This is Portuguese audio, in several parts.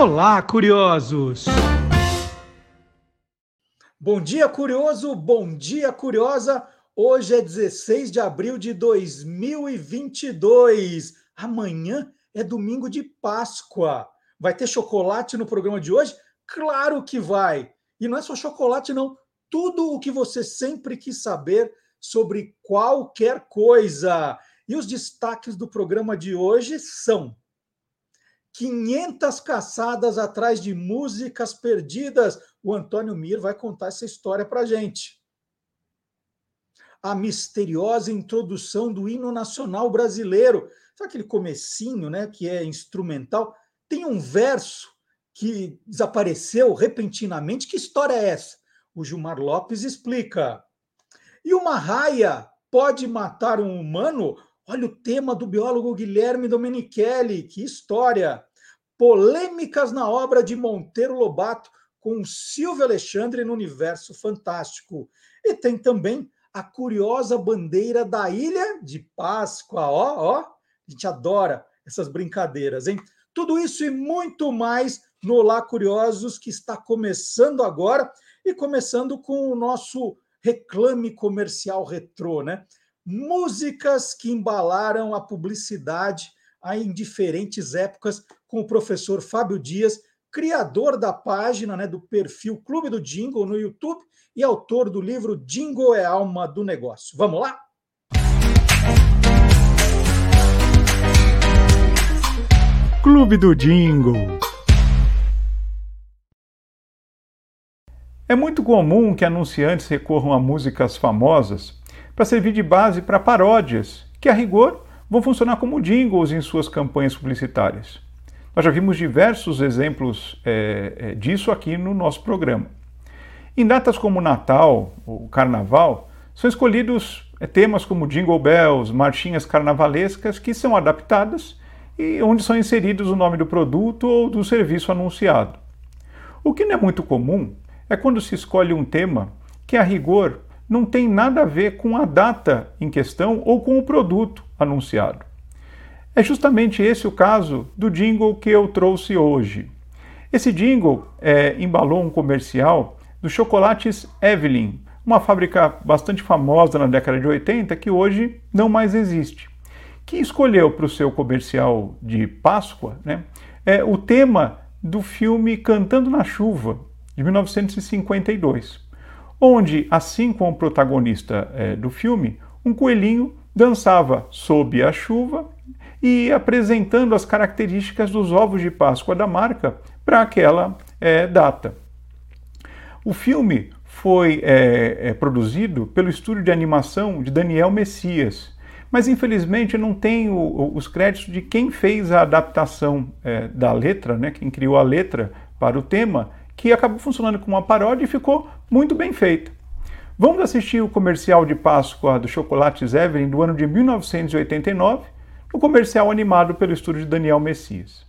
Olá, curiosos! Bom dia, curioso! Bom dia, curiosa! Hoje é 16 de abril de 2022. Amanhã é domingo de Páscoa. Vai ter chocolate no programa de hoje? Claro que vai! E não é só chocolate, não. Tudo o que você sempre quis saber sobre qualquer coisa. E os destaques do programa de hoje são 500 caçadas atrás de músicas perdidas. O Antônio Mir vai contar essa história para gente. A misteriosa introdução do hino nacional brasileiro. Sabe aquele comecinho, né, que é instrumental? Tem um verso que desapareceu repentinamente. Que história é essa? O Gilmar Lopes explica. E uma raia pode matar um humano? Olha o tema do biólogo Guilherme Domenichelli. Que história! Polêmicas na obra de Monteiro Lobato com Silvio Alexandre no Universo Fantástico. E tem também a curiosa bandeira da Ilha de Páscoa. Ó, ó, a gente adora essas brincadeiras, hein? Tudo isso e muito mais no Olá Curiosos, que está começando agora e começando com o nosso reclame comercial retrô, né? Músicas que embalaram a publicidade em diferentes épocas com o professor Fábio Dias, criador da página, né, do perfil Clube do Jingle no YouTube e autor do livro Jingle é Alma do Negócio. Vamos lá? Clube do Jingle. É muito comum que anunciantes recorram a músicas famosas para servir de base para paródias, que a rigor vão funcionar como jingles em suas campanhas publicitárias. Nós já vimos diversos exemplos é, é, disso aqui no nosso programa. Em datas como Natal ou Carnaval, são escolhidos é, temas como Jingle Bells, marchinhas carnavalescas que são adaptadas e onde são inseridos o nome do produto ou do serviço anunciado. O que não é muito comum é quando se escolhe um tema que, a rigor, não tem nada a ver com a data em questão ou com o produto anunciado. É justamente esse o caso do jingle que eu trouxe hoje. Esse jingle é, embalou um comercial dos chocolates Evelyn, uma fábrica bastante famosa na década de 80 que hoje não mais existe, que escolheu para o seu comercial de Páscoa né, é, o tema do filme Cantando na Chuva, de 1952, onde, assim como o protagonista é, do filme, um coelhinho dançava sob a chuva e apresentando as características dos ovos de Páscoa da marca para aquela é, data. O filme foi é, é, produzido pelo estúdio de animação de Daniel Messias, mas infelizmente não tem os créditos de quem fez a adaptação é, da letra, né, quem criou a letra para o tema, que acabou funcionando como uma paródia e ficou muito bem feita. Vamos assistir o comercial de Páscoa do Chocolates Evelyn do ano de 1989 no comercial animado pelo estúdio de Daniel Messias.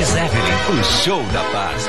Evelyn, o show da paz.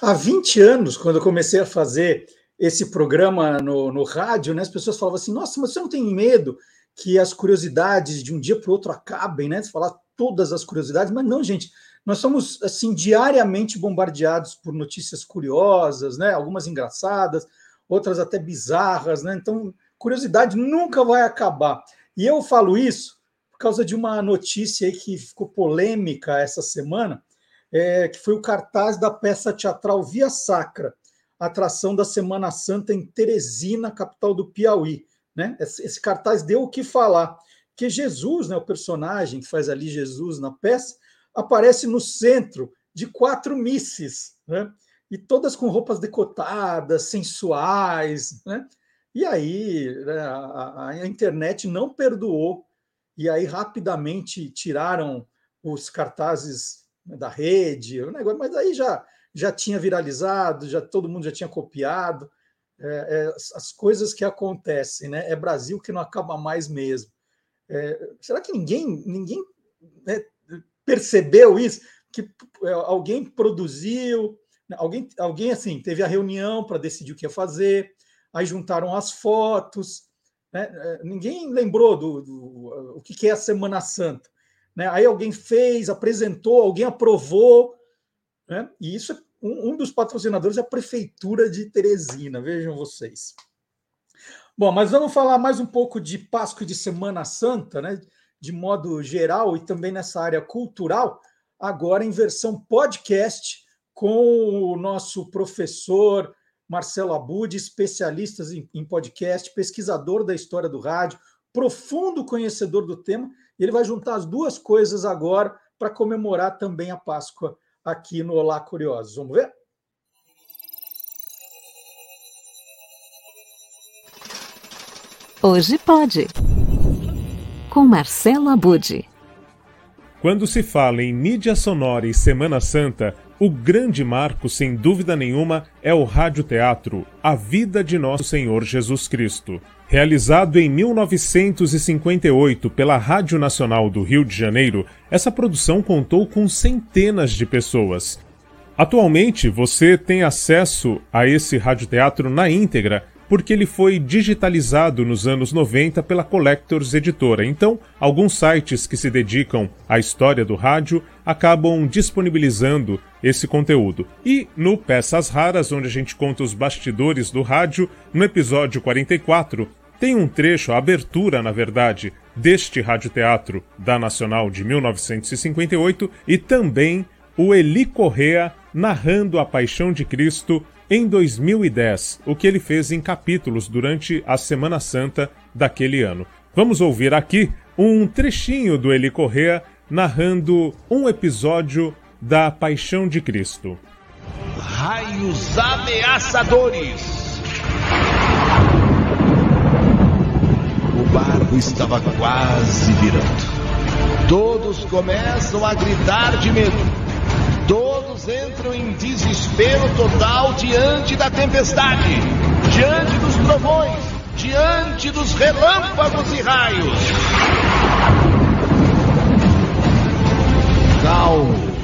Há 20 anos, quando eu comecei a fazer esse programa no, no rádio, né, as pessoas falavam assim: nossa, mas você não tem medo que as curiosidades de um dia para o outro acabem, né? Você falar todas as curiosidades, mas não, gente. Nós somos assim diariamente bombardeados por notícias curiosas, né? Algumas engraçadas, outras até bizarras, né? Então, curiosidade nunca vai acabar. E eu falo isso causa de uma notícia que ficou polêmica essa semana, é, que foi o cartaz da peça teatral Via Sacra, atração da Semana Santa em Teresina, capital do Piauí. Né? Esse, cartaz deu o que falar, que Jesus, né, o personagem que faz ali Jesus na peça, aparece no centro de quatro misses, né? e todas com roupas decotadas, sensuais. Né? E aí né, a, a internet não perdoou e aí rapidamente tiraram os cartazes da rede, o negócio, mas aí já, já tinha viralizado, já todo mundo já tinha copiado. É, é, as coisas que acontecem, né? É Brasil que não acaba mais mesmo. É, será que ninguém, ninguém né, percebeu isso? Que é, alguém produziu, né, alguém, alguém assim teve a reunião para decidir o que ia fazer, aí juntaram as fotos, né? É, ninguém lembrou do, do, o que é a Semana Santa. Né? Aí alguém fez, apresentou, alguém aprovou, né? e isso é um, um dos patrocinadores é a Prefeitura de Teresina, vejam vocês. Bom, mas vamos falar mais um pouco de Páscoa e de Semana Santa, né? de modo geral e também nessa área cultural, agora em versão podcast, com o nosso professor Marcelo Abud, especialista em podcast, pesquisador da história do rádio, profundo conhecedor do tema, e ele vai juntar as duas coisas agora para comemorar também a Páscoa aqui no Olá Curiosos. Vamos ver? Hoje pode. Com Marcelo Abude. Quando se fala em mídia sonora e Semana Santa, o grande marco, sem dúvida nenhuma, é o radioteatro A Vida de Nosso Senhor Jesus Cristo. Realizado em 1958 pela Rádio Nacional do Rio de Janeiro, essa produção contou com centenas de pessoas. Atualmente, você tem acesso a esse radioteatro na íntegra porque ele foi digitalizado nos anos 90 pela Collectors Editora. Então, alguns sites que se dedicam à história do rádio acabam disponibilizando esse conteúdo. E no Peças Raras, onde a gente conta os bastidores do rádio, no episódio 44, tem um trecho, a abertura, na verdade, deste radioteatro da Nacional de 1958 e também o Eli Correa narrando a Paixão de Cristo em 2010, o que ele fez em capítulos durante a Semana Santa daquele ano. Vamos ouvir aqui um trechinho do Eli Correa narrando um episódio da Paixão de Cristo. Raios ameaçadores! O barco estava quase virando. Todos começam a gritar de medo. Todos entram em desespero total diante da tempestade, diante dos trovões, diante dos relâmpagos e raios. Calmo,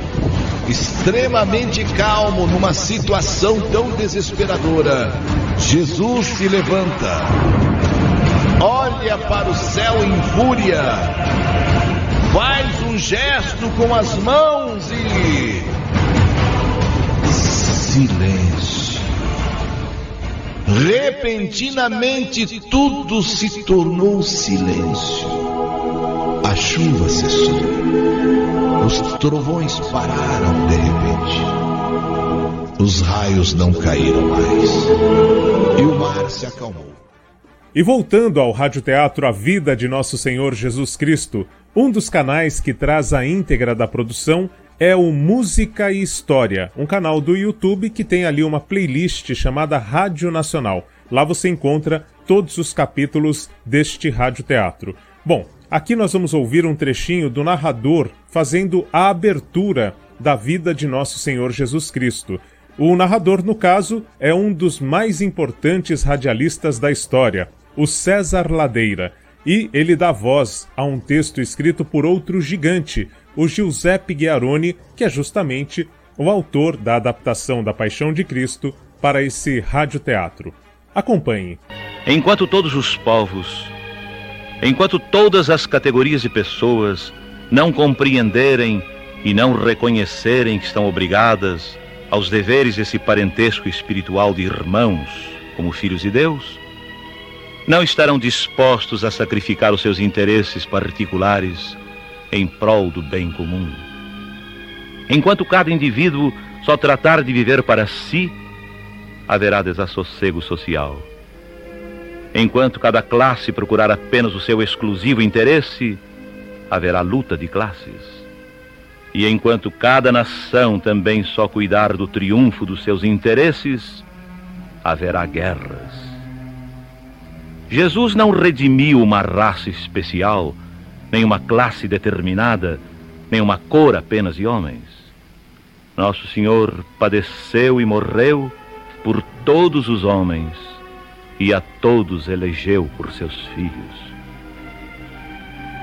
extremamente calmo numa situação tão desesperadora, Jesus se levanta, olha para o céu em fúria, faz um gesto com as mãos e silêncio. Repentinamente tudo se tornou silêncio. A chuva cessou. Os trovões pararam de repente. Os raios não caíram mais. E o mar se acalmou. E voltando ao radioteatro A Vida de Nosso Senhor Jesus Cristo, um dos canais que traz a íntegra da produção é o Música e História, um canal do YouTube que tem ali uma playlist chamada Rádio Nacional. Lá você encontra todos os capítulos deste radioteatro. Bom, aqui nós vamos ouvir um trechinho do narrador fazendo a abertura da vida de Nosso Senhor Jesus Cristo. O narrador, no caso, é um dos mais importantes radialistas da história, o César Ladeira, e ele dá voz a um texto escrito por outro gigante, o Giuseppe Ghiaroni, que é justamente o autor da adaptação da Paixão de Cristo para esse radioteatro. Acompanhe. Enquanto todos os povos, enquanto todas as categorias de pessoas não compreenderem e não reconhecerem que estão obrigadas aos deveres desse parentesco espiritual de irmãos, como filhos de Deus, não estarão dispostos a sacrificar os seus interesses particulares em prol do bem comum. Enquanto cada indivíduo só tratar de viver para si, haverá desassossego social. Enquanto cada classe procurar apenas o seu exclusivo interesse, haverá luta de classes. E enquanto cada nação também só cuidar do triunfo dos seus interesses, haverá guerras. Jesus não redimiu uma raça especial nem uma classe determinada, nem uma cor apenas de homens. Nosso Senhor padeceu e morreu por todos os homens e a todos elegeu por seus filhos.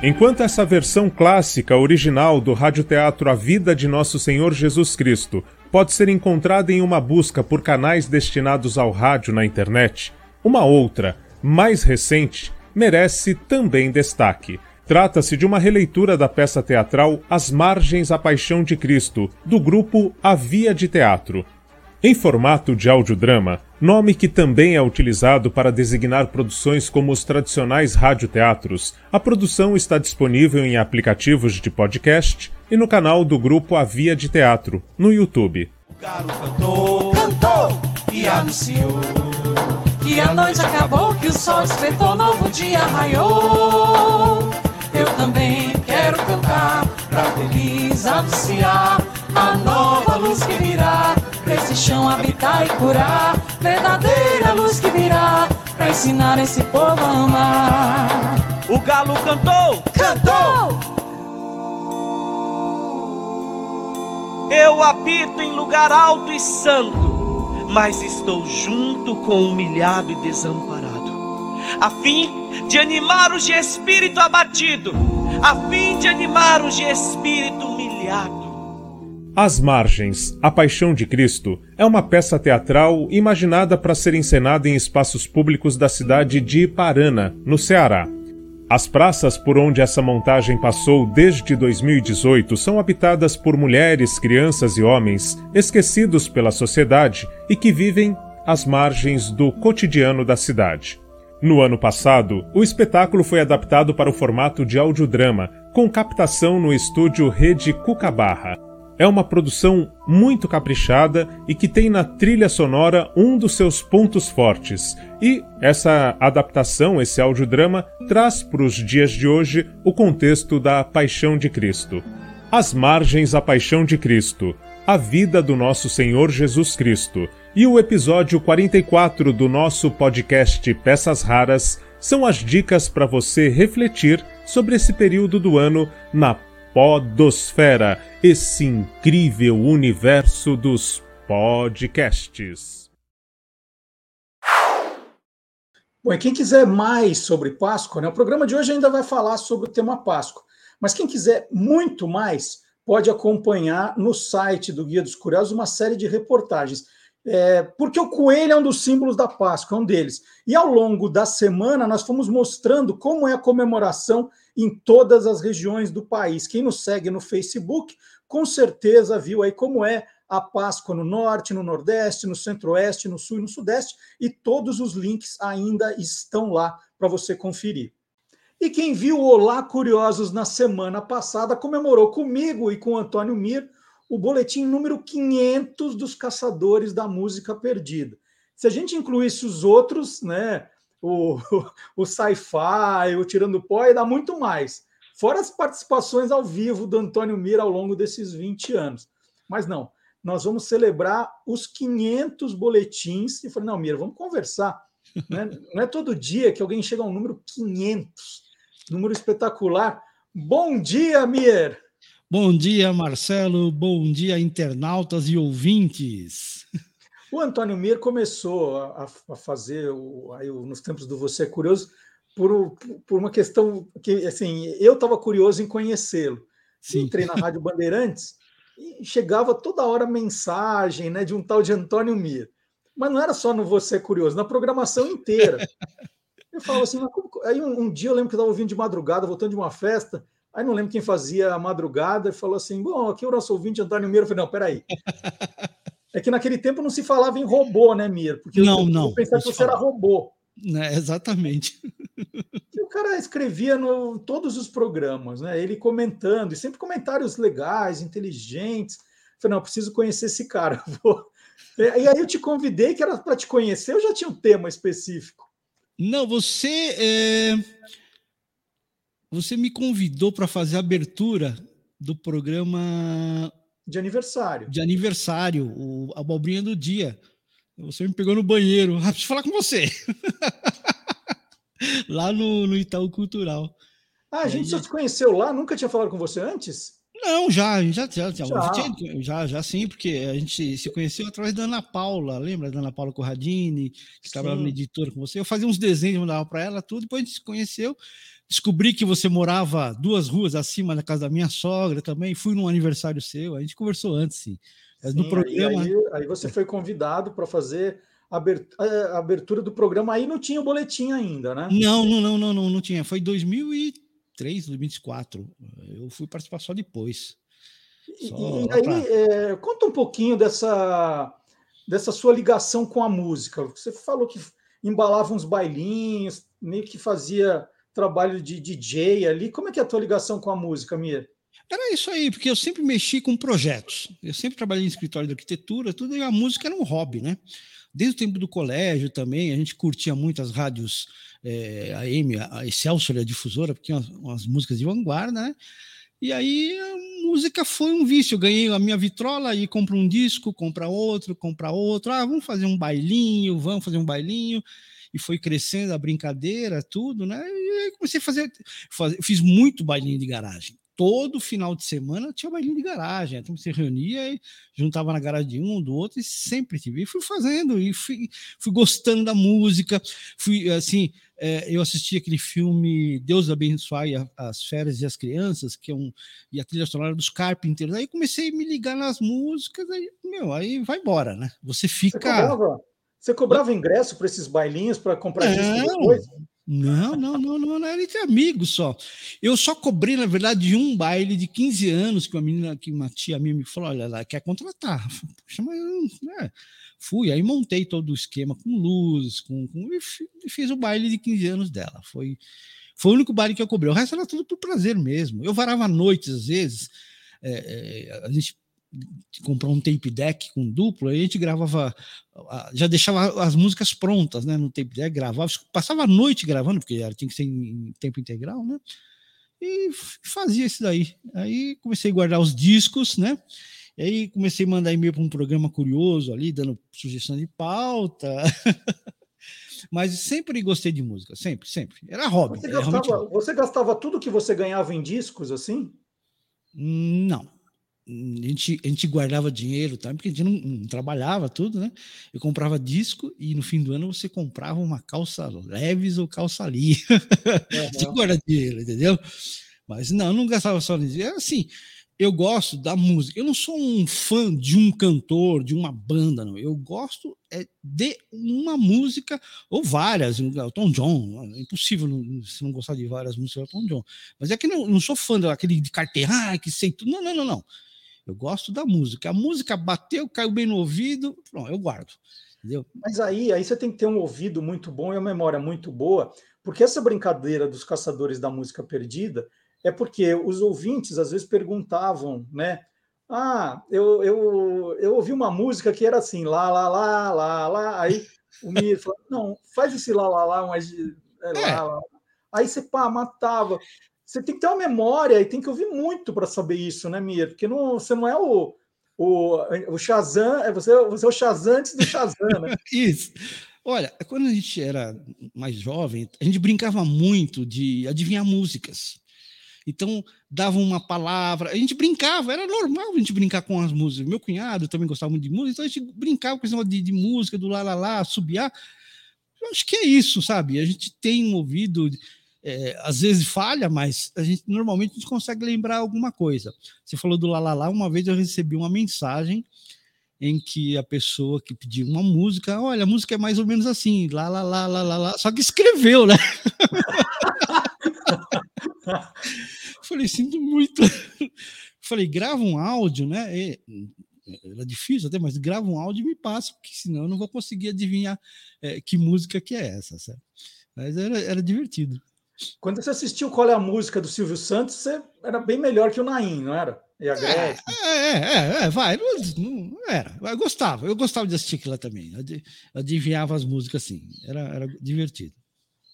Enquanto essa versão clássica original do radioteatro A Vida de Nosso Senhor Jesus Cristo pode ser encontrada em uma busca por canais destinados ao rádio na internet, uma outra, mais recente, merece também destaque. Trata-se de uma releitura da peça teatral As Margens à Paixão de Cristo, do grupo A Via de Teatro, em formato de audiodrama, nome que também é utilizado para designar produções como os tradicionais radioteatros, a produção está disponível em aplicativos de podcast e no canal do grupo A Via de Teatro, no YouTube. O cantou, cantou e anunciou que a noite acabou, que o sol espetou, novo dia raiou. Eu também quero cantar pra feliz anunciar a nova luz que virá pra esse chão habitar e curar. Verdadeira luz que virá pra ensinar esse povo a amar. O galo cantou, Cantou! eu habito em lugar alto e santo, mas estou junto com o humilhado e desamparado, a fim de animar os de espírito abatido, a fim de animar os de espírito humilhado. As Margens, A Paixão de Cristo, é uma peça teatral imaginada para ser encenada em espaços públicos da cidade de Iparana, no Ceará. As praças por onde essa montagem passou desde 2018 são habitadas por mulheres, crianças e homens esquecidos pela sociedade e que vivem às margens do cotidiano da cidade. No ano passado, o espetáculo foi adaptado para o formato de audiodrama, com captação no estúdio Rede Cucabarra. É uma produção muito caprichada e que tem na trilha sonora um dos seus pontos fortes. E essa adaptação, esse audiodrama, traz para os dias de hoje o contexto da Paixão de Cristo. As margens à Paixão de Cristo, a vida do nosso Senhor Jesus Cristo e o episódio 44 do nosso podcast Peças Raras são as dicas para você refletir sobre esse período do ano na Podosfera, esse incrível universo dos podcasts. Bom, e quem quiser mais sobre Páscoa, né, o programa de hoje ainda vai falar sobre o tema Páscoa. Mas quem quiser muito mais, pode acompanhar no site do Guia dos Curiosos uma série de reportagens. É, porque o coelho é um dos símbolos da Páscoa, é um deles. E ao longo da semana, nós fomos mostrando como é a comemoração em todas as regiões do país. Quem nos segue no Facebook, com certeza viu aí como é a Páscoa no norte, no nordeste, no centro-oeste, no sul e no sudeste, e todos os links ainda estão lá para você conferir. E quem viu Olá Curiosos na semana passada comemorou comigo e com Antônio Mir o boletim número 500 dos caçadores da música perdida. Se a gente incluísse os outros, né, o, o Sci-Fi, o Tirando Pó, ia dar muito mais. Fora as participações ao vivo do Antônio Mira ao longo desses 20 anos. Mas não, nós vamos celebrar os 500 boletins. E falei, não, Mira, vamos conversar. Né? Não é todo dia que alguém chega a um número 500, número espetacular. Bom dia, Mir! Bom dia, Marcelo. Bom dia, internautas e ouvintes. O Antônio Mir começou a, a fazer, o, aí, nos tempos do Você é Curioso, por, por uma questão que, assim, eu estava curioso em conhecê-lo. Entrei na Rádio Bandeirantes e chegava toda hora mensagem né, de um tal de Antônio Mir. Mas não era só no Você é Curioso, na programação inteira. Eu falava assim, como... aí um, um, dia eu lembro que eu estava ouvindo de madrugada, voltando de uma festa, aí não lembro quem fazia a madrugada, e falou assim, bom, aqui o nosso ouvinte Antônio Mir. Eu falei, não, peraí. É que naquele tempo não se falava em robô, né, Mir? Porque não, eu, não. Eu pensava que você era robô. É, exatamente. E o cara escrevia no todos os programas, né? Ele comentando, e sempre comentários legais, inteligentes. Eu falei, não, eu preciso conhecer esse cara. E aí eu te convidei, que era para te conhecer, eu já tinha um tema específico. Não, você. É... Você me convidou para fazer a abertura do programa de aniversário. De aniversário, o a abobrinha do dia. Você me pegou no banheiro. Ah, preciso falar com você. lá no, no Itaú Cultural. Ah, a gente só se conheceu lá? Nunca tinha falado com você antes? Não, já, já, já, já, já, já, já sim, porque a gente se conheceu através da Ana Paula, lembra da Ana Paula Corradini, que trabalhava na editora com você? Eu fazia uns desenhos, mandava para ela, tudo, depois a gente se conheceu. Descobri que você morava duas ruas acima da casa da minha sogra também. Fui num aniversário seu, a gente conversou antes, sim. sim no programa. Aí, aí você foi convidado para fazer a abertura do programa. Aí não tinha o boletim ainda, né? Não, não, não, não, não, não tinha. Foi 2003, 2004. Eu fui participar só depois. Só e, aí, pra... é, conta um pouquinho dessa, dessa sua ligação com a música. Você falou que embalava uns bailinhos, meio que fazia trabalho de DJ ali. Como é que é a tua ligação com a música, Mir? Era isso aí, porque eu sempre mexi com projetos. Eu sempre trabalhei em escritório de arquitetura, tudo e a música era um hobby, né? Desde o tempo do colégio também, a gente curtia muito as rádios é, AM, a Excelsior, a difusora, porque umas, umas músicas de vanguarda, né? E aí a música foi um vício. Eu ganhei a minha vitrola e compro um disco, compra outro, compra outro. Ah, vamos fazer um bailinho, vamos fazer um bailinho e foi crescendo a brincadeira, tudo, né? E aí comecei a fazer, fazer fiz muito bailinho de garagem. Todo final de semana tinha bailinho de garagem, então você reunia e juntava na garagem de um, do outro, e sempre tive. E fui fazendo, e fui, fui gostando da música, fui assim. É, eu assisti aquele filme Deus abençoe as férias e as crianças, que é um e a trilha sonora dos Carpenters. Aí comecei a me ligar nas músicas, aí meu, aí vai embora, né? Você fica. Você você cobrava ingresso para esses bailinhos para comprar disco depois? Não, não, não, não, não, era entre amigos só. Eu só cobrei, na verdade, de um baile de 15 anos que uma menina, que uma tia minha me falou: olha, ela quer contratar. Poxa, mas né? fui, aí montei todo o esquema com luzes, com, com e fiz o baile de 15 anos dela. Foi, foi o único baile que eu cobrei. O resto era tudo por prazer mesmo. Eu varava noites, às vezes. É, é, a gente comprou um tape deck com duplo, aí a gente gravava, já deixava as músicas prontas, né, no tape deck, gravava, passava a noite gravando, porque tinha que ser em tempo integral, né, e fazia isso daí. Aí comecei a guardar os discos, né, e aí comecei a mandar e-mail para um programa curioso ali, dando sugestão de pauta. Mas sempre gostei de música, sempre, sempre. Era hobby. Você gastava, você gastava tudo que você ganhava em discos, assim? Não a gente, a gente guardava dinheiro, tá? porque a gente não, não, trabalhava tudo, né? Eu comprava disco e no fim do ano você comprava uma calça leves ou calça ali. Uhum. você guarda dinheiro, entendeu? Mas não, não gastava só nisso. É assim, eu gosto da música. Eu não sou um fã de um cantor, de uma banda, não. Eu gosto é, de uma música ou várias. Elton John, é impossível não, se não gostar de várias músicas do Elton John. Mas é que não, não sou fã daquele de carteira, ah, que sei tudo. Não, não, não, não. Eu gosto da música. A música bateu, caiu bem no ouvido, pronto, eu guardo. Entendeu? Mas aí, aí você tem que ter um ouvido muito bom e uma memória muito boa, porque essa brincadeira dos caçadores da música perdida é porque os ouvintes às vezes perguntavam, né? Ah, eu, eu, eu ouvi uma música que era assim, lá, lá, lá, lá, lá. Aí o Mir falou, não, faz esse lá, lá, lá, mas é, lá, é. lá. Aí você pá, matava você tem que ter uma memória e tem que ouvir muito para saber isso, né, Mia? Porque não, você não é o, o, o Shazam, é você, você é o Shazam antes do Shazam, né? isso. Olha, quando a gente era mais jovem, a gente brincava muito de adivinhar músicas. Então, dava uma palavra, a gente brincava, era normal a gente brincar com as músicas. Meu cunhado também gostava muito de música, então a gente brincava com esse de, de música, do lá, lá, lá, subiar. Eu acho que é isso, sabe? A gente tem um ouvido é, às vezes falha, mas a gente normalmente a gente consegue lembrar alguma coisa. Você falou do Lalala, uma vez eu recebi uma mensagem em que a pessoa que pediu uma música, olha, a música é mais ou menos assim, lá, lá, lá, lá, lá, lá, só que escreveu, né? Falei, sinto muito. Falei, grava um áudio, né? E, era difícil até, mas grava um áudio e me passa, porque senão eu não vou conseguir adivinhar é, que música que é essa, sabe? Mas era, era divertido. Quando você assistiu Qual é a Música do Silvio Santos, você era bem melhor que o Naim, não era? E a é, é, é, é, vai, não, não, era. Eu gostava, eu gostava de assistir aquilo também. Adivinhava as músicas assim, era, era divertido.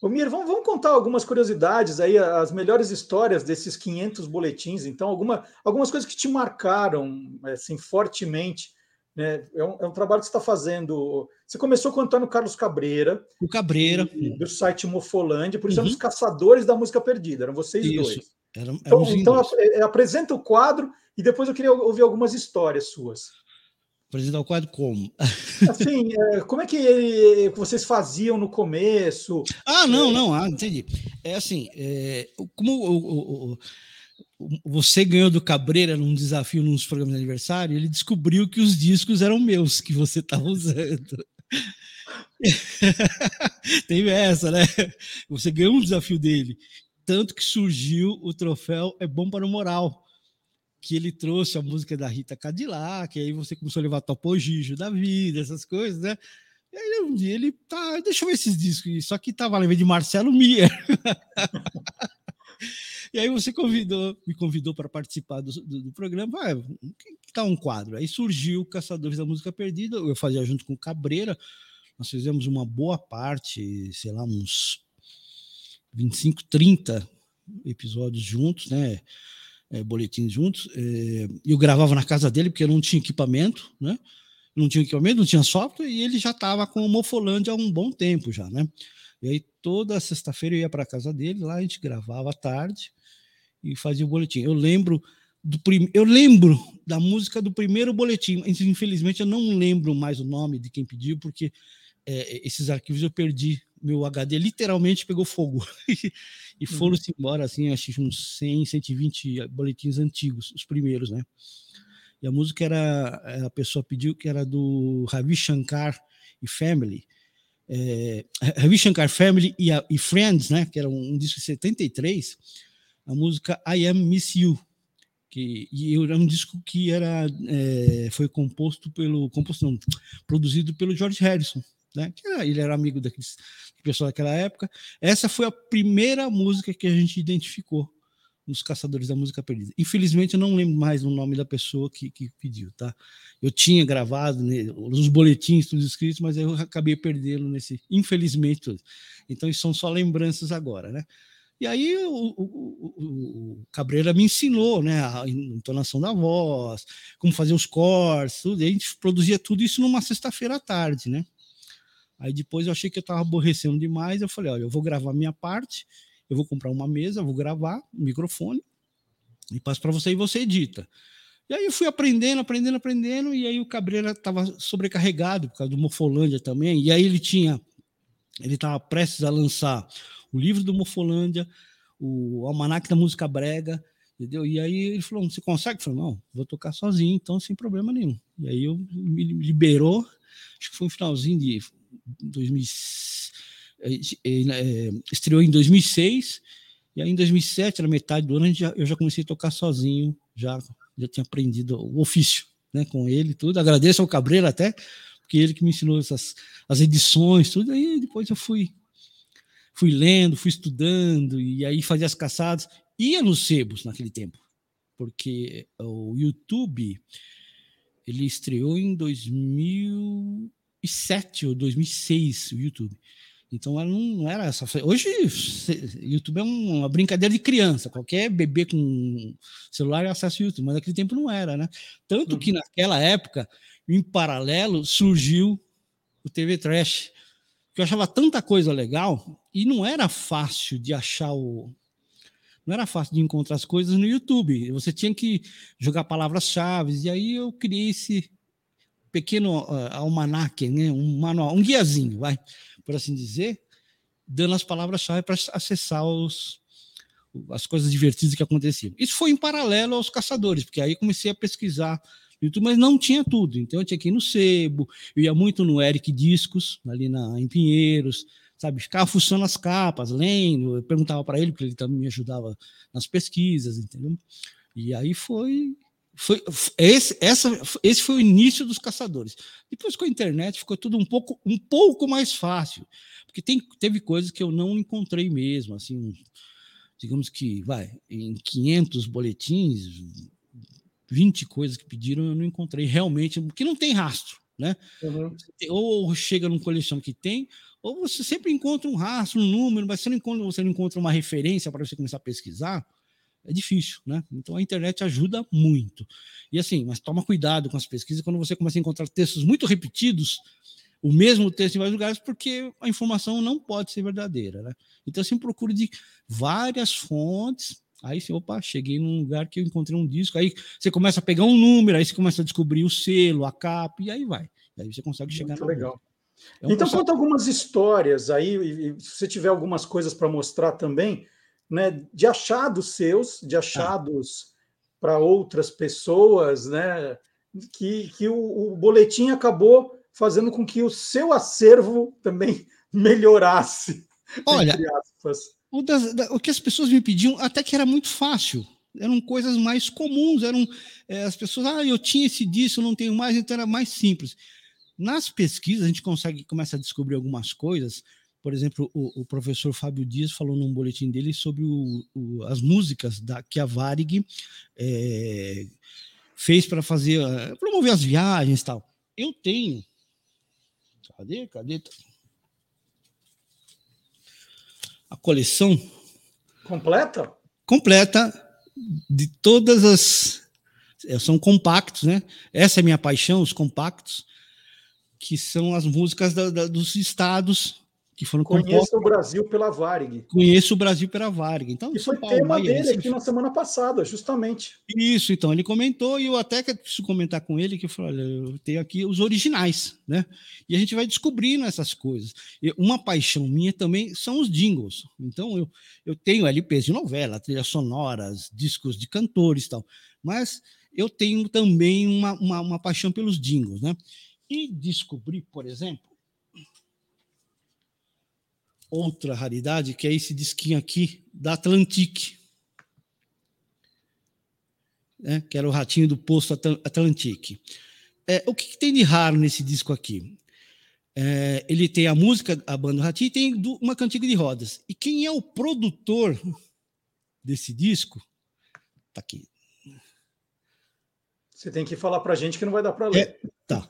Ô Mir, vamos, vamos, contar algumas curiosidades aí, as melhores histórias desses 500 boletins. Então, alguma, algumas coisas que te marcaram assim fortemente né? É, um, é um trabalho que você está fazendo. Você começou com o Antônio Carlos Cabreira. O Cabreira. do site Mofolândia, por isso uhum. eram os caçadores da música perdida, eram vocês isso. dois. Era, então, então apresenta o quadro e depois eu queria ouvir algumas histórias suas. Apresentar o quadro como? Assim, é, como é que ele, vocês faziam no começo? Ah, não, não, ah, entendi. É assim, é, como o, o, o, você ganhou do Cabreira num desafio nos programas de aniversário, ele descobriu que os discos eram meus, que você estava usando. Teve essa, né? Você ganhou um desafio dele. Tanto que surgiu o troféu É Bom para o Moral que ele trouxe a música da Rita Cadillac, aí você começou a levar Topo Gijo da vida, essas coisas, né? E aí um dia ele tá, deixa eu ver esses discos, só que tava lá de Marcelo Mier. e aí você convidou, me convidou para participar do, do, do programa, ah, tá um quadro. Aí surgiu Caçadores da Música Perdida, eu fazia junto com o Cabreira, nós fizemos uma boa parte, sei lá, uns 25, 30 episódios juntos, né? é, boletins juntos. É, eu gravava na casa dele, porque eu não tinha equipamento, né? Não tinha equipamento, não tinha software, e ele já estava com o Mofolândia há um bom tempo já, né? E aí toda sexta-feira eu ia para casa dele, lá a gente gravava à tarde e fazia o boletim. Eu lembro do prim... eu lembro da música do primeiro boletim. Infelizmente eu não lembro mais o nome de quem pediu, porque é, esses arquivos eu perdi meu HD literalmente pegou fogo. e uhum. foram-se embora, assim, acho que uns 100, 120 boletins antigos, os primeiros, né? E a música era, a pessoa pediu que era do Ravi Shankar e Family. É, Ravi Shankar Family e, a, e, Friends, né? Que era um, um, disco de 73. A música I Am Miss You. Que, e era um disco que era, é, foi composto pelo, composto não, produzido pelo George Harrison, né? Era, ele era amigo daqueles pessoal daquela época. Essa foi a primeira música que a gente identificou nos Caçadores da Música Perdida. Infelizmente, eu não lembro mais o nome da pessoa que, que pediu, tá? Eu tinha gravado né, nos boletins, tudo escrito, mas eu acabei perdendo nesse, infelizmente. Então, isso são só lembranças agora, né? E aí o, o, o, Cabreira me ensinou, né, a entonação da voz, como fazer os cortes, tudo. E a gente produzia tudo isso numa sexta-feira à tarde, né? Aí depois eu achei que eu estava aborrecendo demais. Eu falei: olha, eu vou gravar minha parte, eu vou comprar uma mesa, vou gravar um microfone e passo para você e você edita. E aí eu fui aprendendo, aprendendo, aprendendo, e aí o Cabreira estava sobrecarregado por causa do Morfolândia também. E aí ele tinha, ele estava prestes a lançar o livro do Morfolândia, o Almanac da Música Brega, entendeu? E aí ele falou: Você consegue? Eu falei: Não, vou tocar sozinho, então sem problema nenhum. E aí eu me liberou, acho que foi um finalzinho de 2000, é, é, estreou em 2006, e aí em 2007, na metade do ano, eu já comecei a tocar sozinho, já, já tinha aprendido o ofício né, com ele tudo. Agradeço ao Cabreiro até, porque ele que me ensinou essas, as edições, tudo. Aí depois eu fui, fui lendo, fui estudando, e aí fazia as caçadas. Ia nos sebos naquele tempo, porque o YouTube ele estreou em 2000 2007 ou 2006 o YouTube. Então ela não era essa. Hoje, YouTube é uma brincadeira de criança. Qualquer bebê com celular acessa o YouTube, mas naquele tempo não era, né? Tanto que uhum. naquela época, em paralelo, surgiu o TV Trash, que eu achava tanta coisa legal e não era fácil de achar o. Não era fácil de encontrar as coisas no YouTube. Você tinha que jogar palavras-chave, e aí eu criei esse, pequeno uh, almanaque, né? um manual, um guiazinho, vai, por assim dizer, dando as palavras-chave para acessar os, as coisas divertidas que aconteciam. Isso foi em paralelo aos caçadores, porque aí comecei a pesquisar YouTube, mas não tinha tudo. Então eu tinha que ir no Sebo, eu ia muito no Eric Discos, ali na, em Pinheiros, sabe? Ficava fuçando as capas, lendo, eu perguntava para ele, porque ele também me ajudava nas pesquisas, entendeu? E aí foi foi, esse, essa, esse foi o início dos caçadores. Depois com a internet ficou tudo um pouco, um pouco mais fácil, porque tem, teve coisas que eu não encontrei mesmo, assim, digamos que, vai, em 500 boletins, 20 coisas que pediram eu não encontrei realmente, porque não tem rastro, né? Uhum. Ou chega num coleção que tem, ou você sempre encontra um rastro, um número, mas você não encontra, você não encontra uma referência para você começar a pesquisar, é difícil, né? Então a internet ajuda muito. E assim, mas toma cuidado com as pesquisas quando você começa a encontrar textos muito repetidos, o mesmo texto em vários lugares, porque a informação não pode ser verdadeira, né? Então assim, procure de várias fontes, Aí você, opa, cheguei num lugar que eu encontrei um disco. Aí você começa a pegar um número, aí você começa a descobrir o selo, a capa, e aí vai. Aí você consegue chegar Muito legal. É um então, conta algumas histórias aí, e, se você tiver algumas coisas para mostrar também, né, de achados seus, de achados ah. para outras pessoas, né, que, que o, o boletim acabou fazendo com que o seu acervo também melhorasse. Olha, o, das, da, o, que as pessoas me pediam até que era muito fácil. Eram coisas mais comuns, eram é, as pessoas, ah, eu tinha esse disso, eu não tenho mais, então era mais simples. Nas pesquisas, a gente consegue começa a descobrir algumas coisas. Por exemplo, o, o professor Fábio Dias falou num boletim dele sobre o, o, as músicas da, que a Varig é, fez para fazer, promover as viagens e tal. Eu tenho. Cadê? Cadê? A coleção. Completa? Completa de todas as. É, são compactos, né? Essa é a minha paixão, os compactos que são as músicas da, da, dos estados que foram Conheço o Brasil pela Varig. Conheço o Brasil pela Varig. Então, e foi Paulo, tema dele aqui na semana passada, justamente. Isso, então, ele comentou e eu até preciso comentar com ele que eu falei, olha, eu tenho aqui os originais, né? E a gente vai descobrindo essas coisas. E uma paixão minha também são os jingles. Então, eu, eu tenho LPs de novela, trilhas sonoras, discos de cantores e tal, mas eu tenho também uma, uma, uma paixão pelos jingles, né? E descobri, por exemplo, outra raridade, que é esse disquinho aqui da Atlantic. Né, que era o ratinho do posto Atlantic. É, o que, que, tem de raro nesse disco aqui? É, ele tem a música, a banda Ratinho, e tem uma cantiga de rodas. E quem é o produtor desse disco? Tá aqui. Você tem que falar para gente que não vai dar para ler. É, tá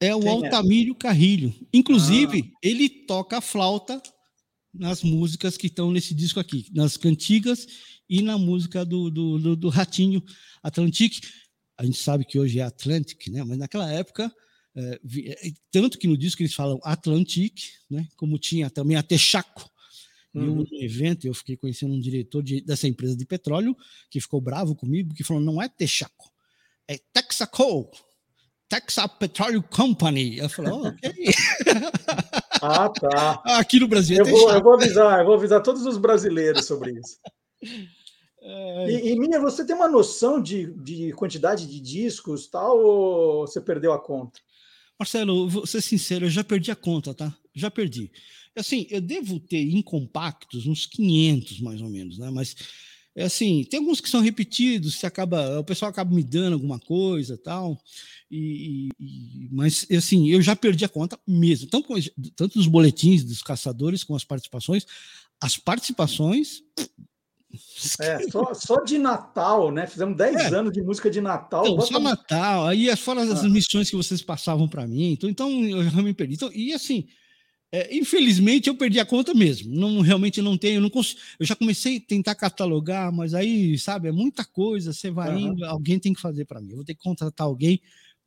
é o? Altamiro? Carrilho. Inclusive, ah. ele toca a flauta nas músicas que estão nesse disco aqui, nas cantigas e na música do, do, do, do Ratinho Atlantic. A gente sabe que hoje é Atlantic, né? mas naquela época, é, é, tanto que no disco eles falam Atlantic, né? como tinha também a Texaco. Uhum. Eu, no evento, eu fiquei conhecendo um diretor de, dessa empresa de petróleo que ficou bravo comigo, que falou: não é Texaco, é Texaco. Texas Petroleum Company. Eu falei, oh, ok. ah, tá. Aqui no Brasil. É eu, vou, eu vou avisar, eu vou avisar todos os brasileiros sobre isso. É... E, e, Minha, você tem uma noção de, de quantidade de discos tal, ou você perdeu a conta? Marcelo, vou ser sincero, eu já perdi a conta, tá? Já perdi. Assim, eu devo ter em compactos uns 500 mais ou menos, né? Mas é assim, tem alguns que são repetidos, se acaba, o pessoal acaba me dando alguma coisa, tal. E, e, mas assim, eu já perdi a conta mesmo, tanto, tanto dos boletins dos caçadores com as participações, as participações. É, só, só de Natal, né? Fizemos 10 é. anos de música de Natal. Então, Só Natal, aí fora as ah. missões que vocês passavam para mim, então, então eu já me perdi. Então, e assim, é, infelizmente eu perdi a conta mesmo. Não realmente não tenho, não consigo, eu já comecei a tentar catalogar, mas aí, sabe, é muita coisa, você vai uhum. indo, alguém tem que fazer para mim. Eu vou ter que contratar alguém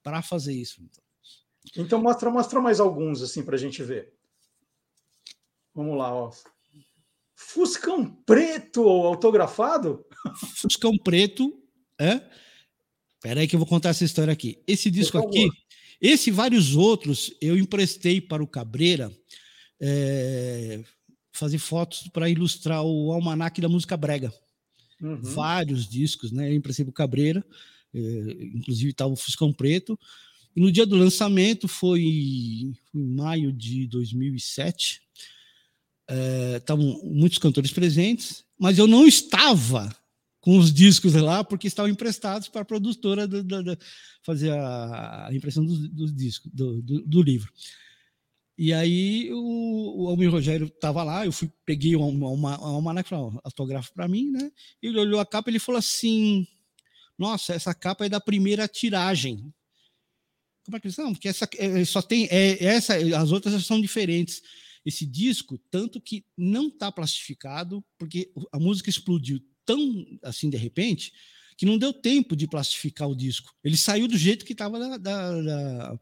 para fazer isso. Então. então, mostra, mostra mais alguns assim para a gente ver. Vamos lá, ó. Fuscão preto autografado? Fuscão preto, é? Espera aí que eu vou contar essa história aqui. Esse disco aqui, esse e vários outros, eu emprestei para o Cabreira é, fazer fotos para ilustrar o almanac da música brega. Uhum. Vários discos, né? Eu emprestei para o Cabreira é, inclusive estava o Fuscão Preto. E no dia do lançamento, foi em maio de 2007, estavam é, muitos cantores presentes, mas eu não estava com os discos lá, porque estavam emprestados para a produtora do, do, do, fazer a, impressão dos, discos, do, livro. E aí o, o Almir Rogério estava lá, eu fui, peguei uma, uma, uma, uma autógrafo para mim, né? Ele olhou a capa e ele falou assim: nossa, essa capa é da primeira tiragem. Como é que eles? Porque essa é, só tem é, essa, as outras são diferentes. Esse disco, tanto que não está plastificado, porque a música explodiu tão assim de repente que não deu tempo de plastificar o disco. Ele saiu do jeito que estava da, da, da,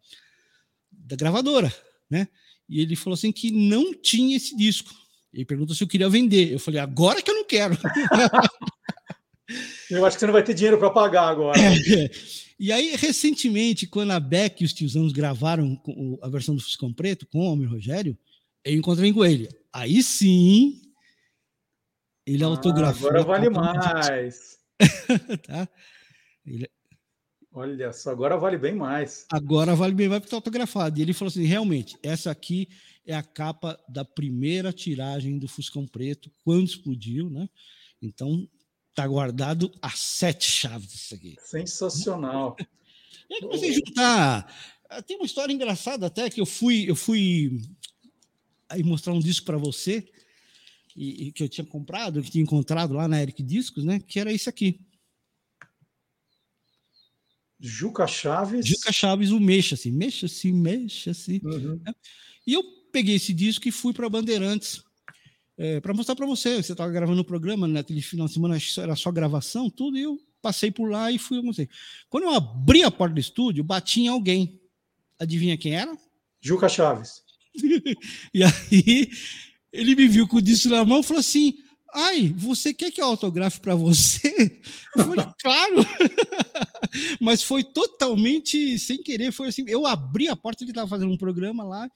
da gravadora, né? E ele falou assim que não tinha esse disco. Ele perguntou se eu queria vender. Eu falei, agora que eu não quero. Eu acho que você não vai ter dinheiro para pagar agora. É. E aí, recentemente, quando a Beck e os tiozãos gravaram a versão do Fuscão Preto com o Homem Rogério, eu encontrei com ele. Aí sim, ele ah, autografou. Agora vale mais. tá? Ele... Olha só, agora vale bem mais. Agora vale bem mais porque está autografado. E ele falou assim: realmente, essa aqui é a capa da primeira tiragem do Fuscão Preto, quando explodiu, né? Então, tá guardado a sete chaves isso aqui. Sensacional. E aí comecei a juntar. Ah, tem uma história engraçada até que eu fui, eu fui aí mostrar um disco para você e, e, que eu tinha comprado, que tinha encontrado lá na Eric Discos, né? Que era esse aqui. Juca Chaves. Juca Chaves, o Mexa-se, Mexa-se, Mexa-se. Uhum. Né? E eu peguei esse disco e fui para Bandeirantes é, para mostrar para você. Você estava gravando o programa naquele final de semana, era só gravação, tudo, e eu passei por lá e fui almoçar. Quando eu abri a porta do estúdio, bati em alguém. Adivinha quem era? Juca Chaves. e aí ele me viu com o disco na mão e falou assim: Ai, você quer que eu autografe para você? Eu falei, claro. Mas foi totalmente sem querer. Foi assim: eu abri a porta, ele estava fazendo um programa lá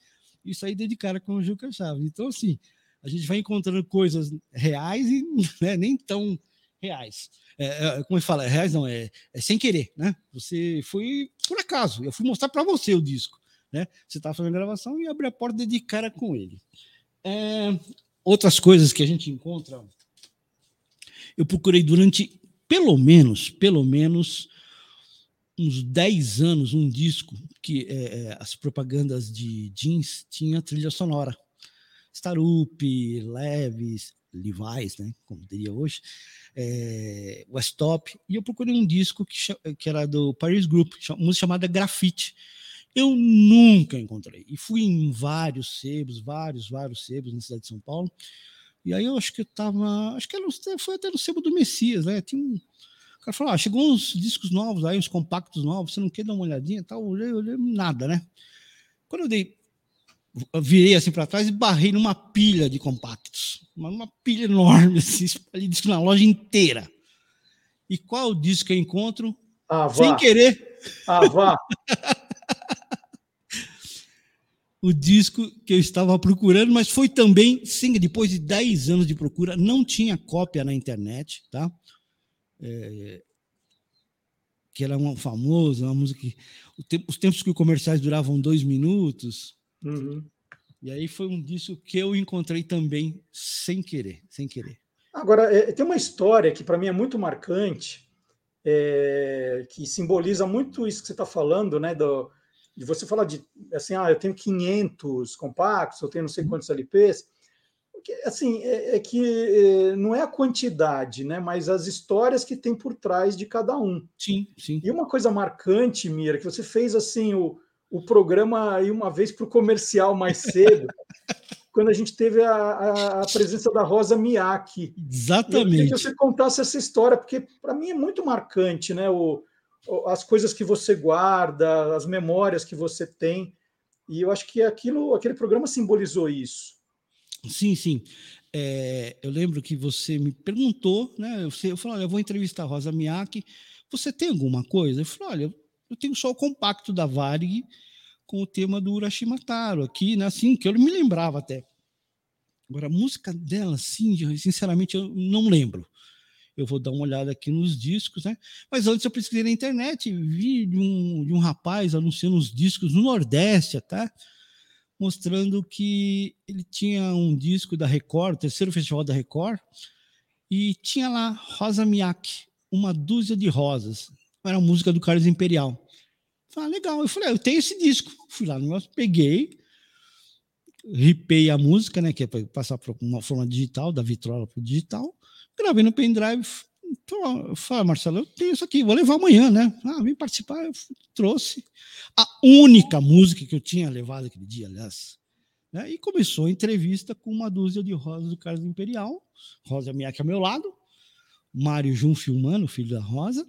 e saí de cara com o Juca Chaves. Então, assim, a gente vai encontrando coisas reais e né, nem tão reais. É, é, como falo, é reais não, é, é, sem querer, né? Você foi por acaso, eu fui mostrar para você o disco, né? Você estava fazendo gravação e abri a porta de cara com ele. É, outras coisas que a gente encontra, eu procurei durante pelo menos, pelo menos uns 10 anos um disco que é, é, as propagandas de jeans tinha trilha sonora. Starup, Leves, Levi's, né, como diria hoje, é, West Top, e eu procurei um disco que, que era do Paris Group, música chamada Graffiti. Eu nunca encontrei. E fui em vários sebos, vários, vários sebos na cidade de São Paulo. E aí eu acho que eu tava. Acho que era, foi até no sebo do Messias, né? Tinha um. O cara falou: ah, chegou uns discos novos aí, uns compactos novos, você não quer dar uma olhadinha? Tal, olhei, olhei, nada, né? Quando eu dei virei assim para trás e barrei numa pilha de compactos. Uma, uma pilha enorme, assim, espalhei disco na loja inteira. E qual disco que eu encontro? Ah, Sem querer. Ah, vá. o disco que eu estava procurando, mas foi também, sim, depois de 10 anos de procura, não tinha cópia na internet, tá? É, que era uma famosa, uma música que os tempos que os comerciais duravam dois minutos, Uhum. E aí foi um disco que eu encontrei também sem querer, sem querer. Agora, é, tem uma história que para mim é muito marcante, é, que simboliza muito isso que você está falando, né? Do, de você falar de, assim, ah, eu tenho 500 compactos, eu tenho não sei quantos LPs. Assim, é, é que é, não é a quantidade, né? Mas as histórias que tem por trás de cada um. Sim, sim. E uma coisa marcante, Mira, que você fez assim o o programa aí uma vez para o comercial mais cedo, quando a gente teve a, a, a presença da Rosa Miyake. Exatamente. Eu queria que você contasse essa história, porque para mim é muito marcante, né? O, as coisas que você guarda, as memórias que você tem. E eu acho que aquilo, aquele programa simbolizou isso. Sim, sim. É, eu lembro que você me perguntou, né? Eu, eu falei, olha, eu vou entrevistar a Rosa Miyake. Você tem alguma coisa? Eu falei, olha, eu tenho só o compacto da Varig com o tema do Urashimataro aqui, né? Assim, que eu me lembrava até. Agora, a música dela, sim, sinceramente, eu não lembro. Eu vou dar uma olhada aqui nos discos, né? Mas antes eu pesquisei na internet, vi de um, de um rapaz anunciando os discos no Nordeste até, mostrando que ele tinha um disco da Record, o terceiro festival da Record, e tinha lá Rosa Miyake, uma dúzia de rosas. Era a música do Carlos Imperial. Ah, legal. Eu falei, ah, eu tenho esse disco. Fui lá no negócio, peguei, ripei a música, né? Que é para passar para uma forma digital, da vitrola para o digital. Gravei no pendrive. Então, falei, ah, Marcelo, eu tenho isso aqui, vou levar amanhã, né? Ah, vim participar, eu trouxe. A única música que eu tinha levado aquele dia, aliás. Né? E começou a entrevista com uma dúzia de rosas do Carlos Imperial. Rosa Miak ao meu lado. Mário Jun filmando, filho da Rosa.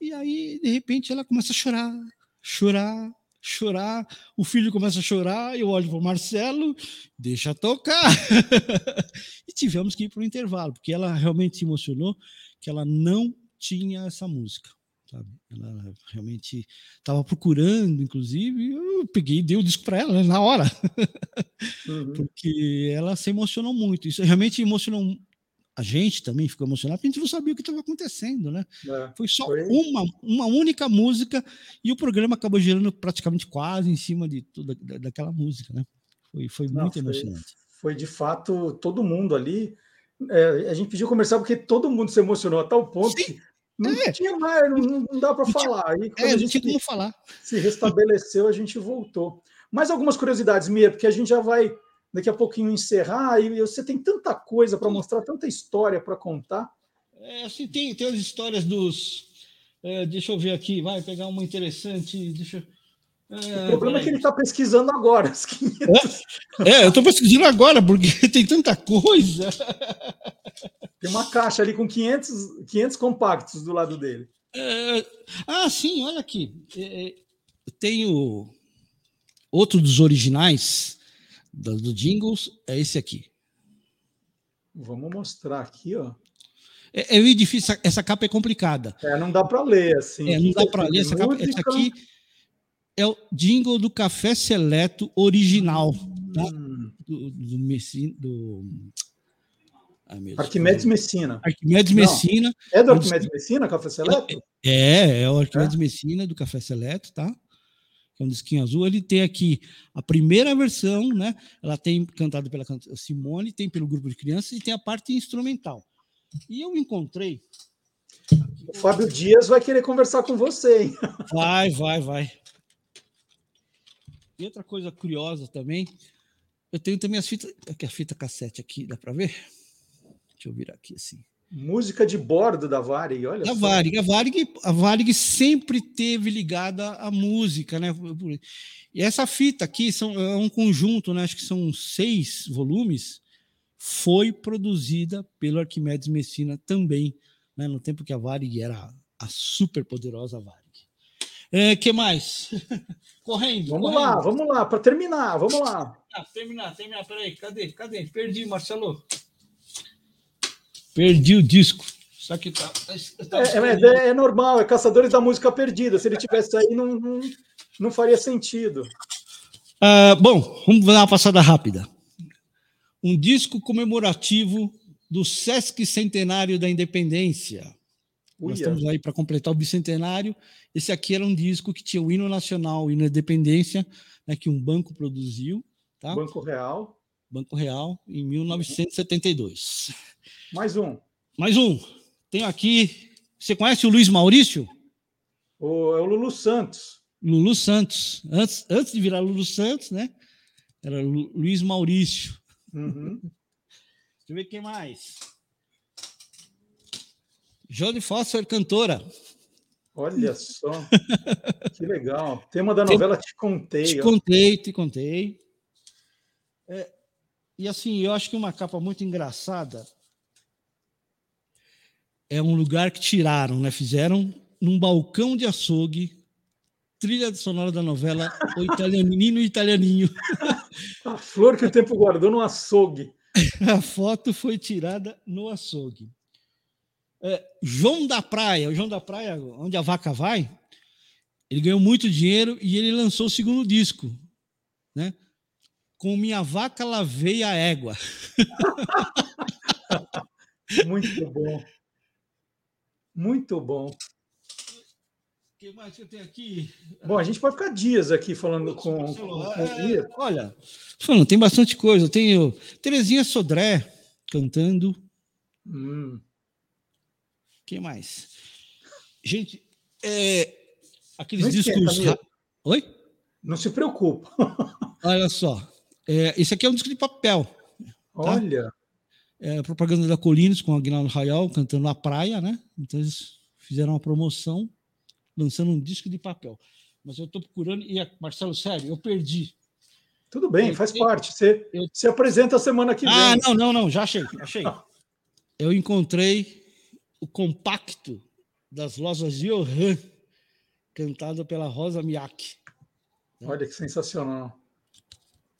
E aí, de repente, ela começa a chorar, chorar, chorar, o filho começa a chorar, eu olho para o Marcelo, deixa tocar. e tivemos que ir para o intervalo, porque ela realmente se emocionou que ela não tinha essa música. Sabe? Ela realmente estava procurando, inclusive, eu peguei e dei o disco para ela né, na hora, uhum. porque ela se emocionou muito. Isso realmente emocionou a gente também ficou emocionado, porque a gente não sabia o que estava acontecendo, né? É, foi só foi... Uma, uma única música e o programa acabou girando praticamente quase em cima de toda daquela música, né? Foi, foi não, muito foi, emocionante. Foi de fato todo mundo ali. É, a gente pediu comercial porque todo mundo se emocionou a tal ponto Sim. que não é. tinha mais, não, não dá para falar. Aí, quando é, a gente como falar. se restabeleceu, a gente voltou. Mais algumas curiosidades, Mia, porque a gente já vai daqui a pouquinho encerrar, e você tem tanta coisa para mostrar, tanta história para contar. É, assim, tem, tem as histórias dos. É, deixa eu ver aqui, vai pegar uma interessante. Deixa é, o problema vai. é que ele está pesquisando agora. As 500... é, é, eu estou pesquisando agora, porque tem tanta coisa. Tem uma caixa ali com 500, 500 compactos do lado dele. É, ah, sim, olha aqui. É, é tenho outro dos originais do, do Jingles é esse aqui. Vamos mostrar aqui, ó. É, é difícil, essa capa é complicada. É, não dá para ler assim. É, não dá para ler essa capa. Essa aqui é o jingle do Café Seleto original, tá? hum. tá? Do, do, Messi, do... Ai, Arquimedes Messina. Arquimedes não. Messina. É do Arquimedes Messina, Café Seleto? É, é o Arquimedes é? Messina do Café Seleto, tá? Que é um disquinho azul, ele tem aqui a primeira versão, né? Ela tem cantado pela Simone, tem pelo grupo de crianças e tem a parte instrumental. E eu encontrei. O Fábio Dias vai querer conversar com você, hein? Vai, vai, vai. E outra coisa curiosa também, eu tenho também as fitas, aqui a fita cassete aqui, dá para ver? Deixa eu virar aqui assim. Música de bordo da Varig, olha a só. Varig, a Varig, a Varig sempre teve ligada à música, né? E essa fita aqui são, é um conjunto, né? Acho que são seis volumes. Foi produzida pelo Arquimedes Messina também, né? No tempo que a Varig era a super poderosa Varig. É, que mais? correndo. Vamos correndo. lá, vamos lá, para terminar, vamos lá. Ah, terminar, terminar, peraí, cadê? Cadê? Perdi, Marcelo. Perdi o disco. Só que tá, tá, tá é, é, é, normal, é Caçadores da Música Perdida. Se ele tivesse aí, não, não, não faria sentido. Uh, bom, vamos dar uma passada rápida. Um disco comemorativo do Sesc Centenário da Independência. Uia. Nós estamos aí para completar o bicentenário. Esse aqui era um disco que tinha o hino nacional, o hino da independência, né, que um banco produziu. Tá? Banco Real. Banco Real, em 1972. Mais um. Mais um. Tenho aqui. Você conhece o Luiz Maurício? O, é o Lulu Santos. Lulu Santos. Antes, antes de virar Lulu Santos, né? Era Lu, Luiz Maurício. Uhum. Deixa eu ver quem mais. Jodie Foster, cantora. Olha só. que legal. Tema da novela Te Contei. Te ó. contei, te contei. É, e assim, eu acho que uma capa muito engraçada é um lugar que tiraram, né? Fizeram num balcão de açougue, trilha sonora da novela O Italianinho e Italianinho. A flor que o tempo guardou no açougue. A foto foi tirada no açougue. É, João da Praia, o João da Praia, onde a vaca vai, ele ganhou muito dinheiro e ele lançou o segundo disco, né? Com minha vaca lavei a égua. muito bom. Muito bom. O que mais que eu tenho aqui? Bom, a gente pode ficar dias aqui falando com, com, com é, Olha, falando, tem bastante coisa. Eu tenho Terezinha Sodré cantando. Hum. que mais? Gente, é, aqueles Não discos. Oi? Não se preocupa. Olha só. É, esse aqui é um disco de papel. Tá? Olha é, propaganda da Colinas com Aguinaldo Rayal cantando na praia, né? Então eles fizeram uma promoção lançando um disco de papel. Mas eu estou procurando, e Marcelo, sério, eu perdi. Tudo bem, eu, faz eu, parte. Você eu, se apresenta a semana que ah, vem. Ah, não, não, não, já achei, achei. eu encontrei o compacto das lojas Johan, cantado pela Rosa Miak. Olha que sensacional.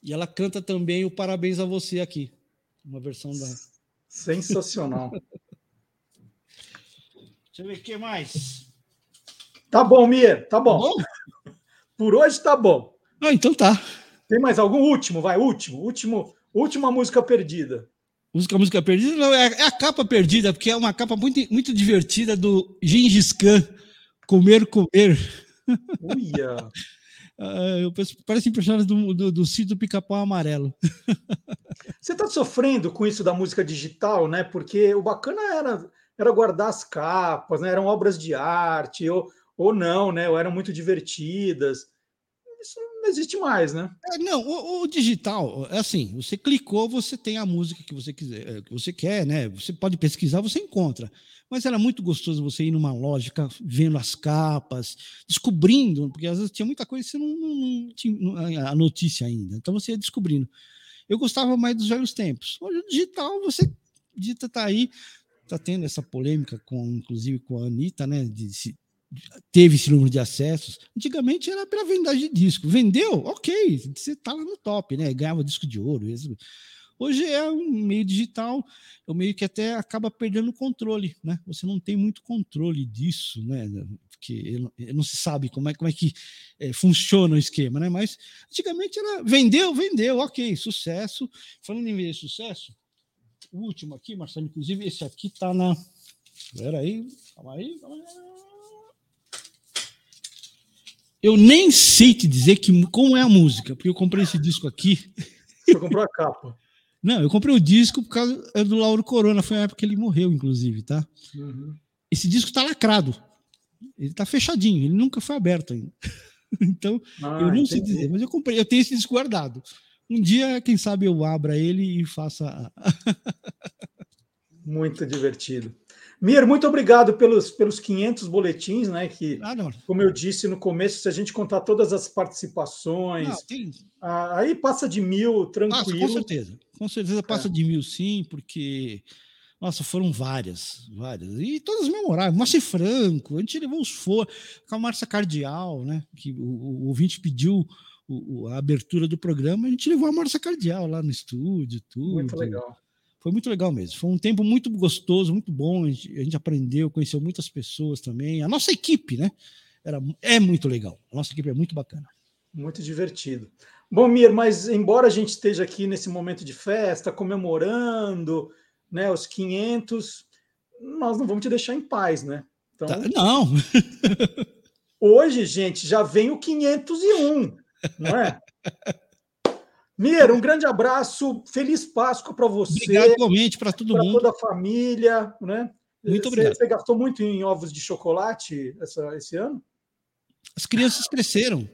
E ela canta também o Parabéns a Você aqui. Uma versão da. Sensacional. Deixa eu ver o que mais. Tá bom, Mir, tá bom. Tá bom? Por hoje tá bom. Ah, então tá. Tem mais algum? Último, vai, último. último última música perdida. Música, música perdida? Não, é, é a capa perdida, porque é uma capa muito, muito divertida do Gengis Khan. Comer, comer. Uia. Ah, eu penso- parece impressionante do, do, do sítio do pica-pau amarelo. Você está sofrendo com isso da música digital, né? Porque o bacana era, era guardar as capas, né? Eram obras de arte, ou, ou não, né? Ou eram muito divertidas. Isso não existe mais, né? É, não, o, o digital, é assim, você clicou, você tem a música que você quiser, eh, que você quer, né? Você pode pesquisar, você encontra. Mas era muito gostoso você ir numa loja, vendo as capas, descobrindo, porque às vezes tinha muita coisa que você não, não- não tinha a notícia ainda. Então você ia descobrindo. Eu gostava mais dos velhos tempos. Hoje o digital, você digita tá aí, tá tendo essa polêmica com, inclusive com a Anitta, né? de se- teve esse número de acessos. Antigamente era pela venda de disco. Vendeu? Ok, você tá lá no top, né? Ganhava disco de ouro. isso. Hoje é um meio digital, é um meio que até acaba perdendo o controle, né? Você não tem muito controle disso, né? Porque não se sabe como é, como é que eh, funciona o esquema, né? Mas antigamente era vendeu, vendeu, ok, sucesso. Falando em vender sucesso, o último aqui, Marcelo, inclusive, esse aqui tá na. Espera aí, calma aí, calma aí. Eu nem sei te dizer que, como é a música, porque eu comprei esse disco aqui. Você comprou a capa. Não, eu comprei o disco por causa do Lauro Corona, foi a época que ele morreu, inclusive, tá? Uhum. Esse disco tá lacrado. Ele tá fechadinho, ele nunca foi aberto ainda. então, Ah, eu não sei entendi. dizer, mas eu comprei, eu tenho esse disco guardado. Um dia, quem sabe, eu abra ele e faça. Muito divertido. Mir, muito obrigado pelos, pelos 500 boletins, né? Que, Ah, como eu disse no começo, se a gente contar todas as participações, Não, tem, ah, aí passa de mil, Passa, com tranquilo. certeza. Com certeza passa de mil, sim, porque. Nossa, foram várias, várias. E todas memoráveis. Márcia Franco, a gente levou os for, com a Márcia Cardial, né? Que o, o ouvinte pediu o- a abertura do programa, a gente levou a Márcia Cardial lá no estúdio, tudo. Muito legal. Foi muito legal mesmo. Foi um tempo muito gostoso, muito bom. A gente, a gente aprendeu, conheceu muitas pessoas também. A nossa equipe, né? Era, é muito legal. A nossa equipe é muito bacana. Muito divertido. Bom, Mir, mas embora a gente esteja aqui nesse momento de festa, comemorando né, os 500, nós não vamos te deixar em paz, né? Então, Tá- Não, hoje, gente, já vem o 501, não é? Mir, um grande abraço, feliz Páscoa para você, obrigado igualmente para todo para mundo. toda a família, né? Muito obrigado. Você gastou muito em ovos de chocolate essa- esse ano? As crianças cresceram.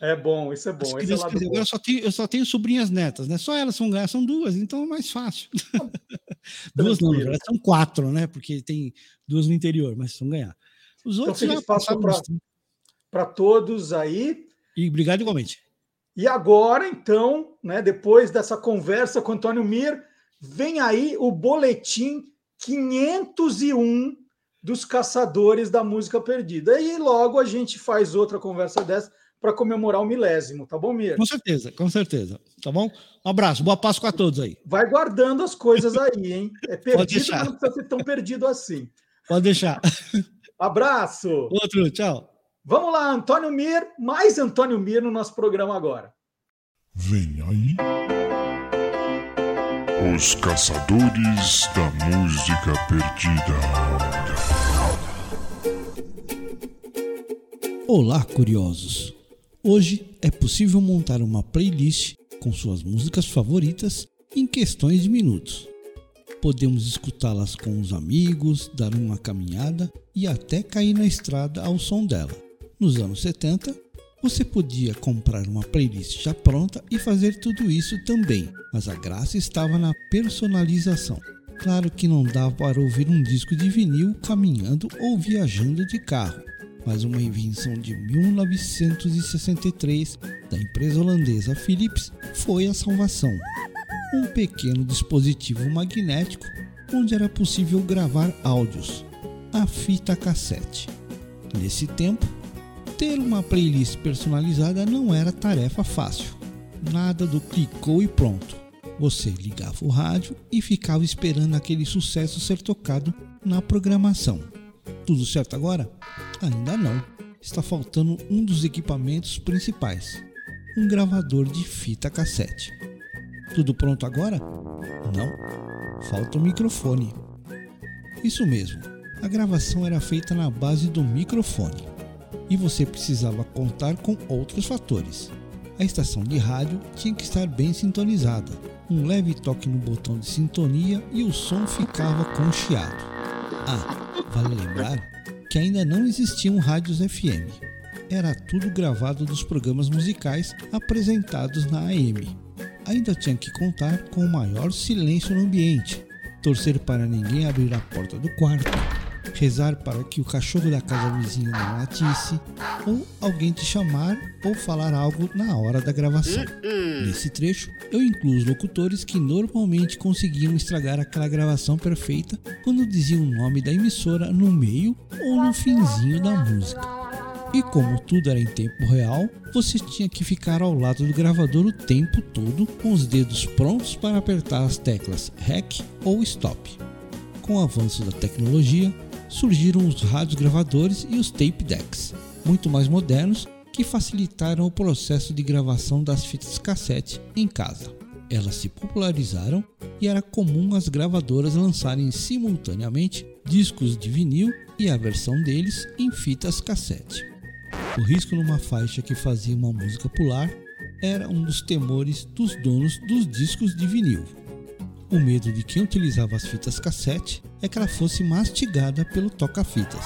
É bom, isso é bom. É bom. Eu só, tenho, eu só tenho sobrinhas netas, né? Só elas vão ganhar, são duas, então é mais fácil. duas não, verdade, são quatro, né? Porque tem duas no interior, mas vão ganhar. Os outros feliz já Páscoa passaram pra- dos 30. Para todos aí. E obrigado igualmente. E agora, então, né, depois dessa conversa com Antônio Mir, vem aí o boletim 501 dos caçadores da música perdida. E logo a gente faz outra conversa dessa para comemorar o milésimo, tá bom, Mir? Com certeza, com certeza. Tá bom? Um abraço, boa Páscoa a todos aí. Vai guardando as coisas aí, hein? É perdido, não precisa ser tão perdido assim. Pode deixar. Abraço! Outro, tchau. Vamos lá, Antônio Mir, mais Antônio Mir no nosso programa agora. Vem aí. Os Caçadores da Música Perdida. Olá, curiosos! Hoje é possível montar uma playlist com suas músicas favoritas em questões de minutos. Podemos escutá-las com os amigos, dar uma caminhada e até cair na estrada ao som dela. Nos anos 70, você podia comprar uma playlist já pronta e fazer tudo isso também, mas a graça estava na personalização. Claro que não dava para ouvir um disco de vinil caminhando ou viajando de carro, mas uma invenção de 1963 da empresa holandesa Philips foi a salvação. Um pequeno dispositivo magnético onde era possível gravar áudios, a fita cassete. Nesse tempo, Ter uma playlist personalizada não era tarefa fácil. Nada do clicou e pronto. Você ligava o rádio e ficava esperando aquele sucesso ser tocado na programação. Tudo certo agora? Ainda não. Está faltando um dos equipamentos principais: um gravador de fita cassete. Tudo pronto agora? Não. Falta o microfone. Isso mesmo. A gravação era feita na base do microfone e você precisava contar com outros fatores. A estação de rádio tinha que estar bem sintonizada, um leve toque no botão de sintonia e o som ficava com chiado. Ah, vale lembrar que ainda não existiam rádios FM. Era tudo gravado dos programas musicais apresentados na AM. Ainda tinha que contar com o maior silêncio no ambiente, torcer para ninguém abrir a porta do quarto, rezar para que o cachorro da casa vizinha não latisse, ou alguém te chamar ou falar algo na hora da gravação. Nesse trecho, eu incluo os locutores que normalmente conseguiam estragar aquela gravação perfeita quando diziam o nome da emissora no meio ou no finzinho da música. E como tudo era em tempo real, você tinha que ficar ao lado do gravador o tempo todo, com os dedos prontos para apertar as teclas REC ou STOP. Com o avanço da tecnologia, surgiram os rádios gravadores e os tape decks, muito mais modernos que facilitaram o processo de gravação das fitas cassete em casa. Elas se popularizaram e era comum as gravadoras lançarem simultaneamente discos de vinil e a versão deles em fitas cassete. O risco numa faixa que fazia uma música pular era um dos temores dos donos dos discos de vinil. O medo de quem utilizava as fitas cassete é que ela fosse mastigada pelo toca-fitas.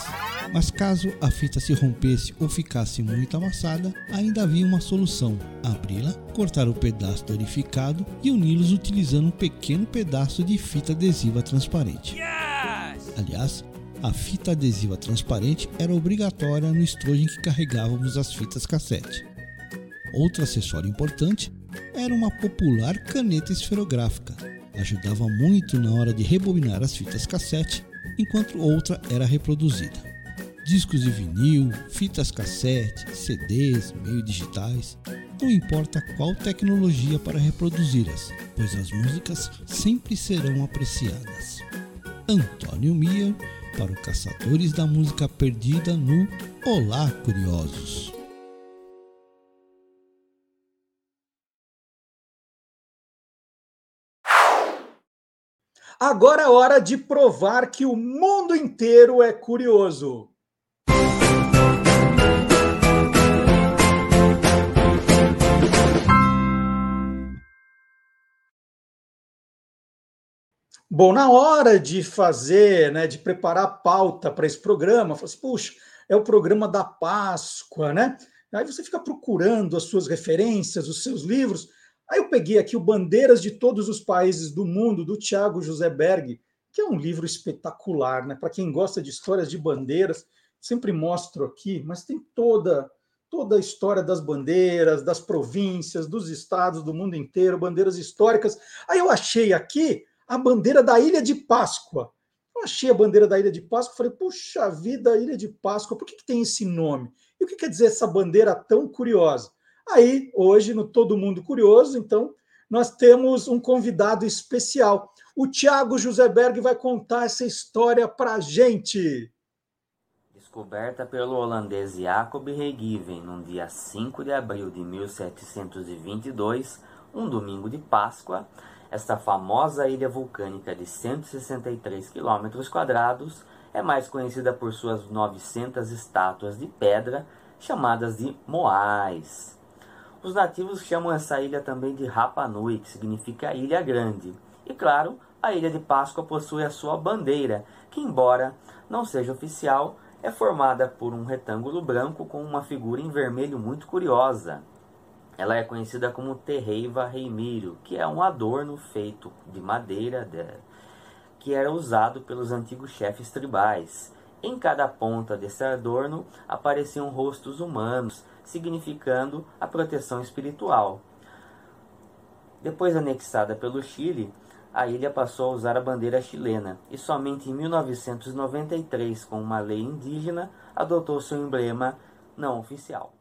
Mas caso a fita se rompesse ou ficasse muito amassada, ainda havia uma solução: abri-la, cortar o pedaço danificado e uni-los utilizando um pequeno pedaço de fita adesiva transparente. Aliás, a fita adesiva transparente era obrigatória no estojo em que carregávamos as fitas cassete. Outro acessório importante era uma popular caneta esferográfica, ajudava muito na hora de rebobinar as fitas cassete, enquanto outra era reproduzida. Discos de vinil, fitas cassete, CDs, meio digitais, não importa qual tecnologia para reproduzi-las, pois as músicas sempre serão apreciadas. Antônio Mia para o Caçadores da Música Perdida no Olá Curiosos. Agora é hora de provar que o mundo inteiro é curioso. Bom, na hora de fazer, né, de preparar a pauta para esse programa, falei assim, puxa, é o programa da Páscoa, né? Aí você fica procurando as suas referências, os seus livros. Aí eu peguei aqui o Bandeiras de Todos os Países do Mundo, do Tiago José Berg, que é um livro espetacular, né? Para quem gosta de histórias de bandeiras, sempre mostro aqui, mas tem toda toda a história das bandeiras, das províncias, dos estados do mundo inteiro, bandeiras históricas. Aí eu achei aqui a bandeira da Ilha de Páscoa. Eu achei a bandeira da Ilha de Páscoa, falei, puxa vida, Ilha de Páscoa, por que, que tem esse nome? E o que quer dizer essa bandeira tão curiosa? Aí, hoje, no Todo Mundo Curioso, então, nós temos um convidado especial. O Tiago Joseberg vai contar essa história para a gente. Descoberta pelo holandês Jacob Regiven no dia 5 de abril de 1722, um domingo de Páscoa, esta famosa ilha vulcânica de 163 km quadrados é mais conhecida por suas 900 estátuas de pedra, chamadas de moais. Os nativos chamam essa ilha também de Rapa Nui, que significa Ilha Grande. E claro, a Ilha de Páscoa possui a sua bandeira, que embora não seja oficial, é formada por um retângulo branco com uma figura em vermelho muito curiosa. Ela é conhecida como Terreiva Reimiro, que é um adorno feito de madeira de, que era usado pelos antigos chefes tribais. Em cada ponta desse adorno apareciam rostos humanos, significando a proteção espiritual. Depois anexada pelo Chile, a ilha passou a usar a bandeira chilena e somente em 1993, com uma lei indígena, adotou seu emblema não oficial.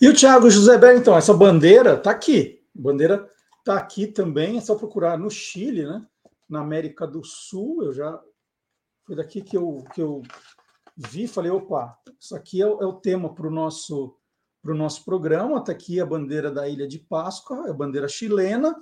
E o Thiago José então, essa bandeira está aqui. Bandeira está aqui também, é só procurar no Chile, né? na América do Sul. Eu já. Foi daqui que eu, que eu vi, falei: opa, isso aqui é, é o tema para o nosso, pro nosso programa. Está aqui a bandeira da Ilha de Páscoa, é a bandeira chilena.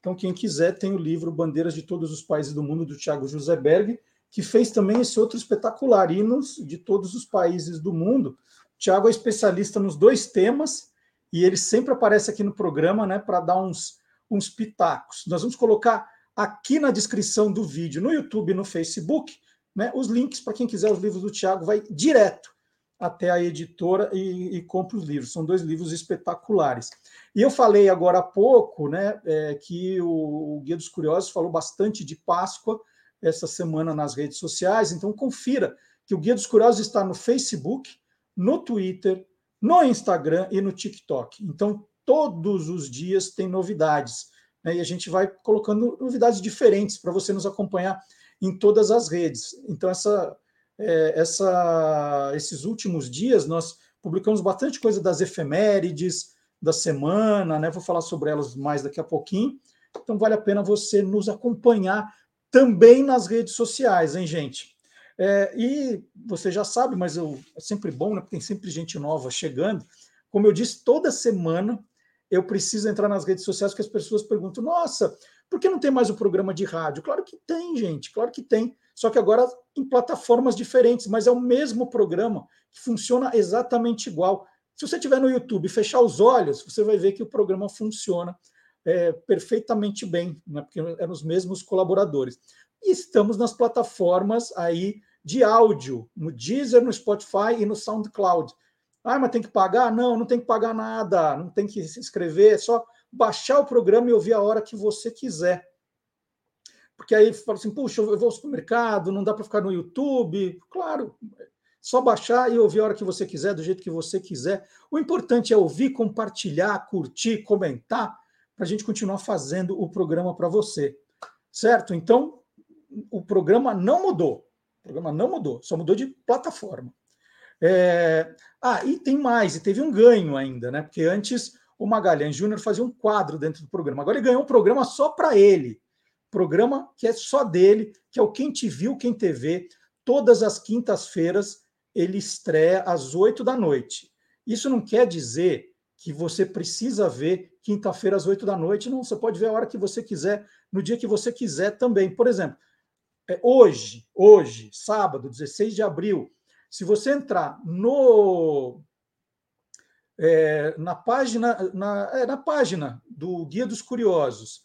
Então, quem quiser, tem o livro Bandeiras de Todos os Países do Mundo, do Thiago José Berg, que fez também esse outro espetacular, hinos de todos os países do mundo. Tiago é especialista nos dois temas e ele sempre aparece aqui no programa né, para dar uns, uns pitacos. Nós vamos colocar aqui na descrição do vídeo, no YouTube e no Facebook, né, os links para quem quiser os livros do Tiago, vai direto até a editora e, e compra os livros. São dois livros espetaculares. E eu falei agora há pouco né, é, que o, o Guia dos Curiosos falou bastante de Páscoa essa semana nas redes sociais, então confira que o Guia dos Curiosos está no Facebook, no Twitter, no Instagram e no TikTok. Então, todos os dias tem novidades. Né? E a gente vai colocando novidades diferentes para você nos acompanhar em todas as redes. Então, essa, é, essa, esses últimos dias, nós publicamos bastante coisa das efemérides, da semana, né? Vou falar sobre elas mais daqui a pouquinho. Então, vale a pena você nos acompanhar também nas redes sociais, hein, gente? É, e você já sabe, mas eu, é sempre bom, né? Porque tem sempre gente nova chegando. Como eu disse, toda semana eu preciso entrar nas redes sociais porque as pessoas perguntam: nossa, por que não tem mais o um programa de rádio? Claro que tem, gente, claro que tem. Só que agora em plataformas diferentes, mas é o mesmo programa que funciona exatamente igual. Se você estiver no YouTube e fechar os olhos, você vai ver que o programa funciona é, perfeitamente bem, né? porque é nos mesmos colaboradores. E estamos nas plataformas aí de áudio, no Deezer, no Spotify e no SoundCloud. Ah, mas tem que pagar? Não, não tem que pagar nada, não tem que se inscrever, é só baixar o programa e ouvir a hora que você quiser. Porque aí fala assim, puxa, eu vou ao supermercado, não dá para ficar no YouTube. Claro, só baixar e ouvir a hora que você quiser, do jeito que você quiser. O importante é ouvir, compartilhar, curtir, comentar, para a gente continuar fazendo o programa para você. Certo? Então, o programa não mudou. O programa não mudou, só mudou de plataforma. É... Ah, e tem mais, e teve um ganho ainda, né? Porque antes o Magalhães Júnior fazia um quadro dentro do programa. Agora ele ganhou um programa só para ele. Programa que é só dele, que é o Quem Te Viu, Quem TV. Todas as quintas-feiras ele estreia às oito da noite. Isso não quer dizer que você precisa ver quinta-feira às oito da noite. Não, você pode ver a hora que você quiser, no dia que você quiser também. Por exemplo, é, hoje, hoje, sábado, 16 de abril, se você entrar no é, na página na, é, na página do Guia dos Curiosos,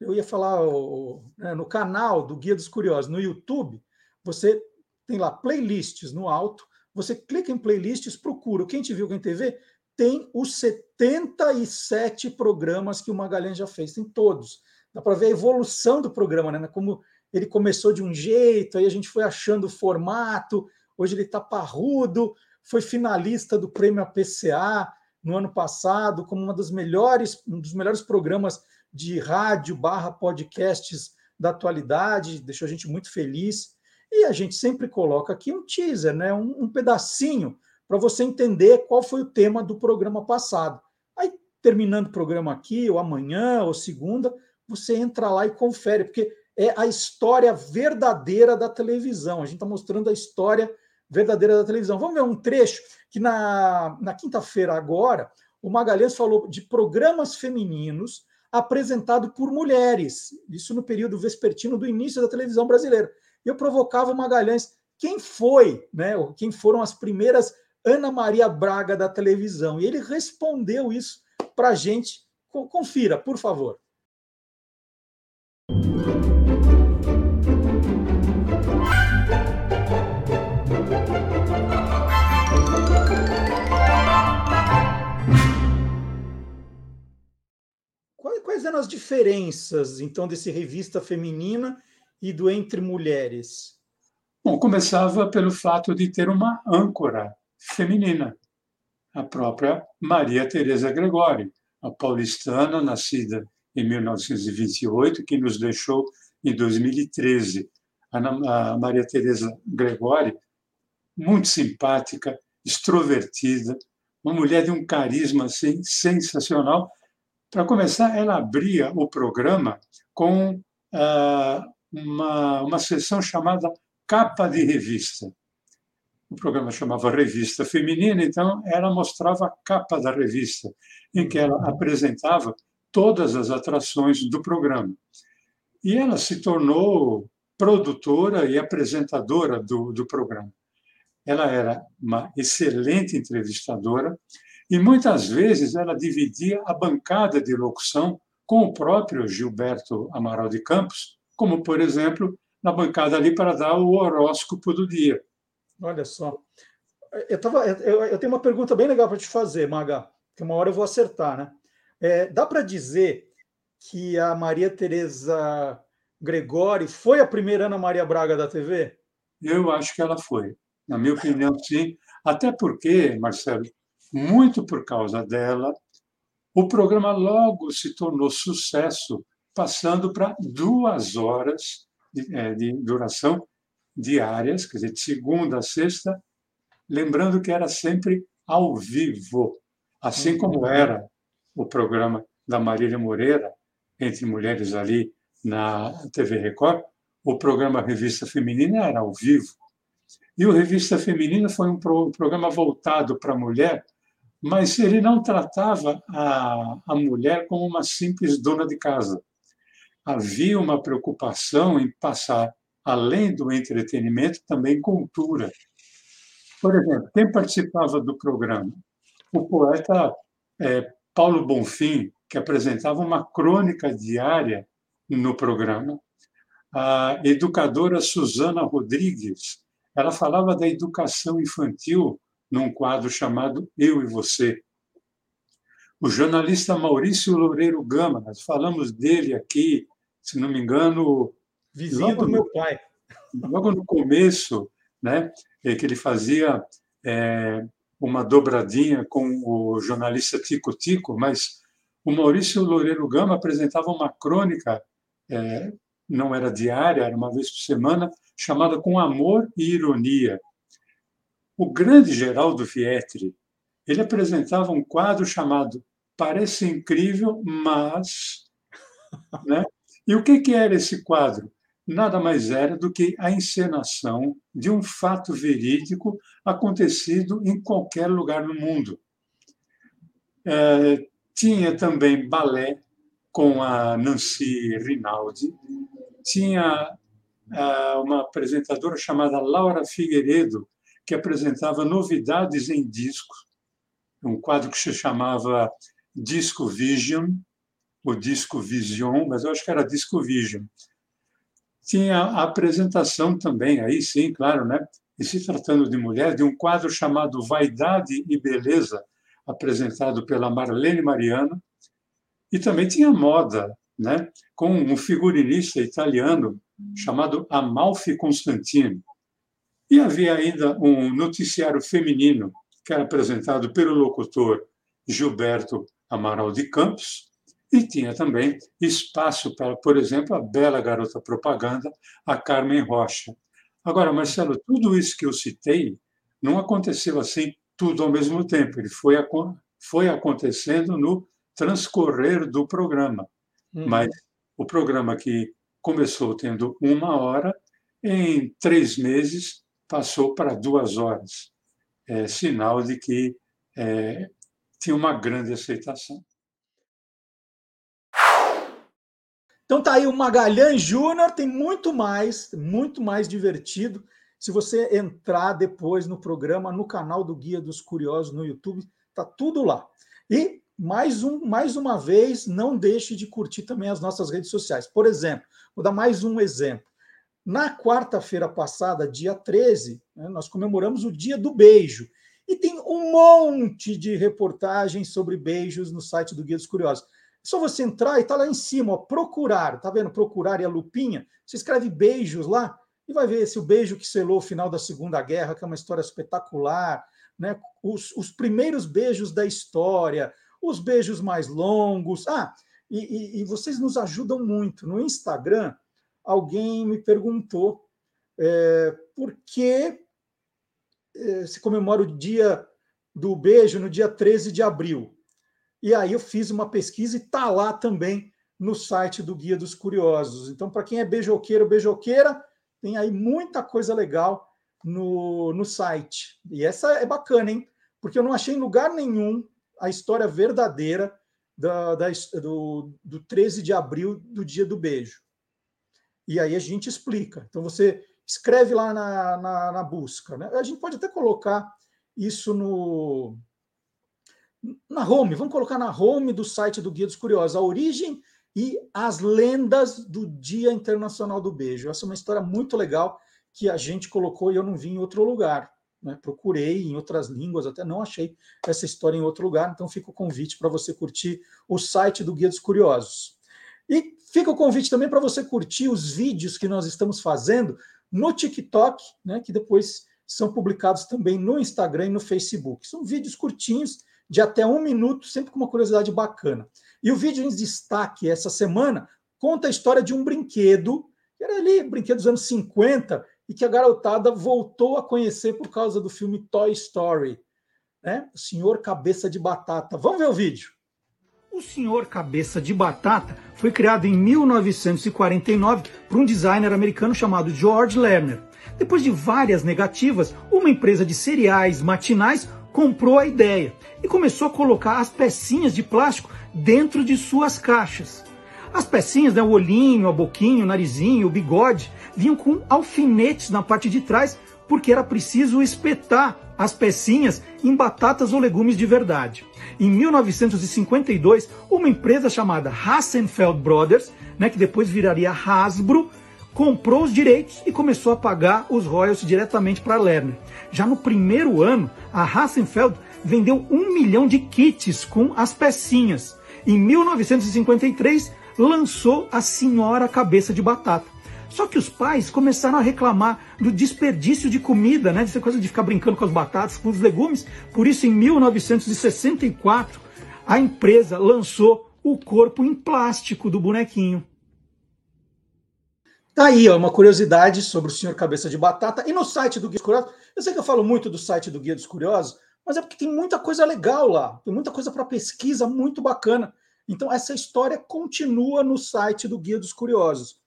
eu ia falar o, né, no canal do Guia dos Curiosos no YouTube, você tem lá playlists no alto, você clica em playlists, procura quem te viu quem TV, tem os 77 programas que o Magalhães já fez, tem todos. Dá para ver a evolução do programa, né? Como ele começou de um jeito, aí a gente foi achando o formato, hoje ele está parrudo, foi finalista do prêmio APCA no ano passado, como uma das melhores, um dos melhores programas de rádio barra podcasts da atualidade, deixou a gente muito feliz. E a gente sempre coloca aqui um teaser, né? um, um pedacinho, para você entender qual foi o tema do programa passado. Aí, terminando o programa aqui, ou amanhã, ou segunda, você entra lá e confere, porque é a história verdadeira da televisão. A gente está mostrando a história verdadeira da televisão. Vamos ver um trecho que na, na quinta-feira agora o Magalhães falou de programas femininos apresentado por mulheres, isso no período vespertino do início da televisão brasileira. Eu provocava o Magalhães, quem foi, né? Quem foram as primeiras Ana Maria Braga da televisão? E ele respondeu isso para a gente. Confira, por favor. As diferenças, então, desse revista feminina e do Entre Mulheres? Bom, começava pelo fato de ter uma âncora feminina, a própria Maria Tereza Gregori, a paulistana, nascida em 1928, que nos deixou em 2013. A Maria Tereza Gregori muito simpática, extrovertida, uma mulher de um carisma assim, sensacional. Para começar, ela abria o programa com ah, uma, uma sessão chamada Capa de Revista. O programa chamava Revista Feminina, então ela mostrava a capa da revista, em que ela apresentava todas as atrações do programa. E ela se tornou produtora e apresentadora do, do programa. Ela era uma excelente entrevistadora e muitas vezes ela dividia a bancada de locução com o próprio Gilberto Amaral de Campos, como, por exemplo, na bancada ali para dar o horóscopo do dia. Olha só. Eu, tava, eu, eu tenho uma pergunta bem legal para te fazer, Maga, que uma hora eu vou acertar, né? É, dá para dizer que a Maria Tereza Gregori foi a primeira Ana Maria Braga da TV? Eu acho que ela foi. Na minha opinião, sim. Até porque, Marcelo, muito por causa dela, o programa logo se tornou sucesso, passando para duas horas de, é, de duração diárias, quer dizer, de segunda a sexta, lembrando que era sempre ao vivo, assim como era o programa da Marília Moreira, entre mulheres ali na TV Record, o programa Revista Feminina era ao vivo. E o Revista Feminina foi um programa voltado para a mulher, mas ele não tratava a, a mulher como uma simples dona de casa. Havia uma preocupação em passar, além do entretenimento, também cultura. Por exemplo, quem participava do programa? O poeta é, Paulo Bonfim, que apresentava uma crônica diária no programa. A educadora Suzana Rodrigues, ela falava da educação infantil num quadro chamado Eu e Você. O jornalista Maurício Loureiro Gama, nós falamos dele aqui, se não me engano, vizinho do meu pai. Logo no começo, né, é que ele fazia é, uma dobradinha com o jornalista Tico Tico, mas o Maurício Loureiro Gama apresentava uma crônica é, não era diária, era uma vez por semana, chamada Com Amor e Ironia. O grande Geraldo Vietri, ele apresentava um quadro chamado Parece Incrível, mas... Né? E o que, que era esse quadro? Nada mais era do que a encenação de um fato verídico acontecido em qualquer lugar no mundo. É, tinha também balé, com a Nancy Rinaldi, tinha ah, uma apresentadora chamada Laura Figueiredo, que apresentava novidades em disco, um quadro que se chamava Disco Vision, ou Disco Vision, mas eu acho que era Disco Vision. Tinha a apresentação também, aí sim, claro, né? E se tratando de mulher, de um quadro chamado Vaidade e Beleza, apresentado pela Marlene Mariano, e também tinha moda, né? com um figurinista italiano chamado Amalfi Constantino. E havia ainda um noticiário feminino, que era apresentado pelo locutor Gilberto Amaral de Campos, e tinha também espaço para, por exemplo, a bela garota propaganda, a Carmen Rocha. Agora, Marcelo, tudo isso que eu citei não aconteceu assim tudo ao mesmo tempo. Ele foi, foi acontecendo no transcorrer do programa. Uhum. Mas o programa que começou tendo uma hora, em três meses passou para duas horas. É sinal de que é, tinha uma grande aceitação. Então tá aí o Magalhães Júnior, tem muito mais, muito mais divertido. Se você entrar depois no programa, no canal do Guia dos Curiosos no YouTube, tá tudo lá. E mais, um, mais uma vez, não deixe de curtir também as nossas redes sociais. Por exemplo, vou dar mais um exemplo. Na quarta-feira passada, dia 13, né, nós comemoramos o Dia do Beijo. E tem um monte de reportagens sobre beijos no site do Guia dos Curiosos. É só você entrar e tá lá em cima, ó, procurar, tá vendo? Procurar e a lupinha. Você escreve beijos lá e vai ver esse o beijo que selou o final da Segunda Guerra, que é uma história espetacular, né? Os, os primeiros beijos da história, os beijos mais longos. Ah, e, e, e vocês nos ajudam muito. No Instagram, alguém me perguntou é, por que eh, se comemora o dia do beijo no dia 13 de abril. E aí eu fiz uma pesquisa e está lá também no site do Guia dos Curiosos. Então, para quem é beijoqueiro, beijoqueira, tem aí muita coisa legal no, no site. E essa é bacana, hein? Porque eu não achei em lugar nenhum a história verdadeira da, da, do, do 13 de abril, do dia do beijo. E aí a gente explica. Então você escreve lá na, na, na busca. Né? A gente pode até colocar isso no na home. Vamos colocar na home do site do Guia dos Curiosos. A origem e as lendas do Dia Internacional do Beijo. Essa é uma história muito legal que a gente colocou e eu não vi em outro lugar. Né? Procurei em outras línguas, até não achei essa história em outro lugar, então fica o convite para você curtir o site do Guia dos Curiosos. E fica o convite também para você curtir os vídeos que nós estamos fazendo no TikTok, né? que depois são publicados também no Instagram e no Facebook. São vídeos curtinhos, de até um minuto, sempre com uma curiosidade bacana. E o vídeo em destaque essa semana conta a história de um brinquedo, que era ali, brinquedo dos anos 50, e que a garotada voltou a conhecer por causa do filme Toy Story. Né? O Senhor Cabeça de Batata. Vamos ver o vídeo. O Senhor Cabeça de Batata foi criado em 1949 por um designer americano chamado George Lerner. Depois de várias negativas, uma empresa de cereais matinais comprou a ideia e começou a colocar as pecinhas de plástico dentro de suas caixas. As pecinhas, né, o olhinho, a boquinha, o narizinho, o bigode, vinham com alfinetes na parte de trás, porque era preciso espetar as pecinhas em batatas ou legumes de verdade. Em 1952, uma empresa chamada Hassenfeld Brothers, né, que depois viraria Hasbro, comprou os direitos e começou a pagar os royalties diretamente para Lerner. Já no primeiro ano, a Hassenfeld vendeu um milhão de kits com as pecinhas. Em 1953, lançou a Senhora Cabeça de Batata. Só que os pais começaram a reclamar do desperdício de comida, né? Dessa coisa de ficar brincando com as batatas, com os legumes. Por isso, em 1964, a empresa lançou o corpo em plástico do bonequinho. Tá aí, ó, uma curiosidade sobre o senhor Cabeça de Batata. E no site do Guia dos Curiosos, eu sei que eu falo muito do site do Guia dos Curiosos, mas é porque tem muita coisa legal lá, tem muita coisa para pesquisa muito bacana. Então, essa história continua no site do Guia dos Curiosos.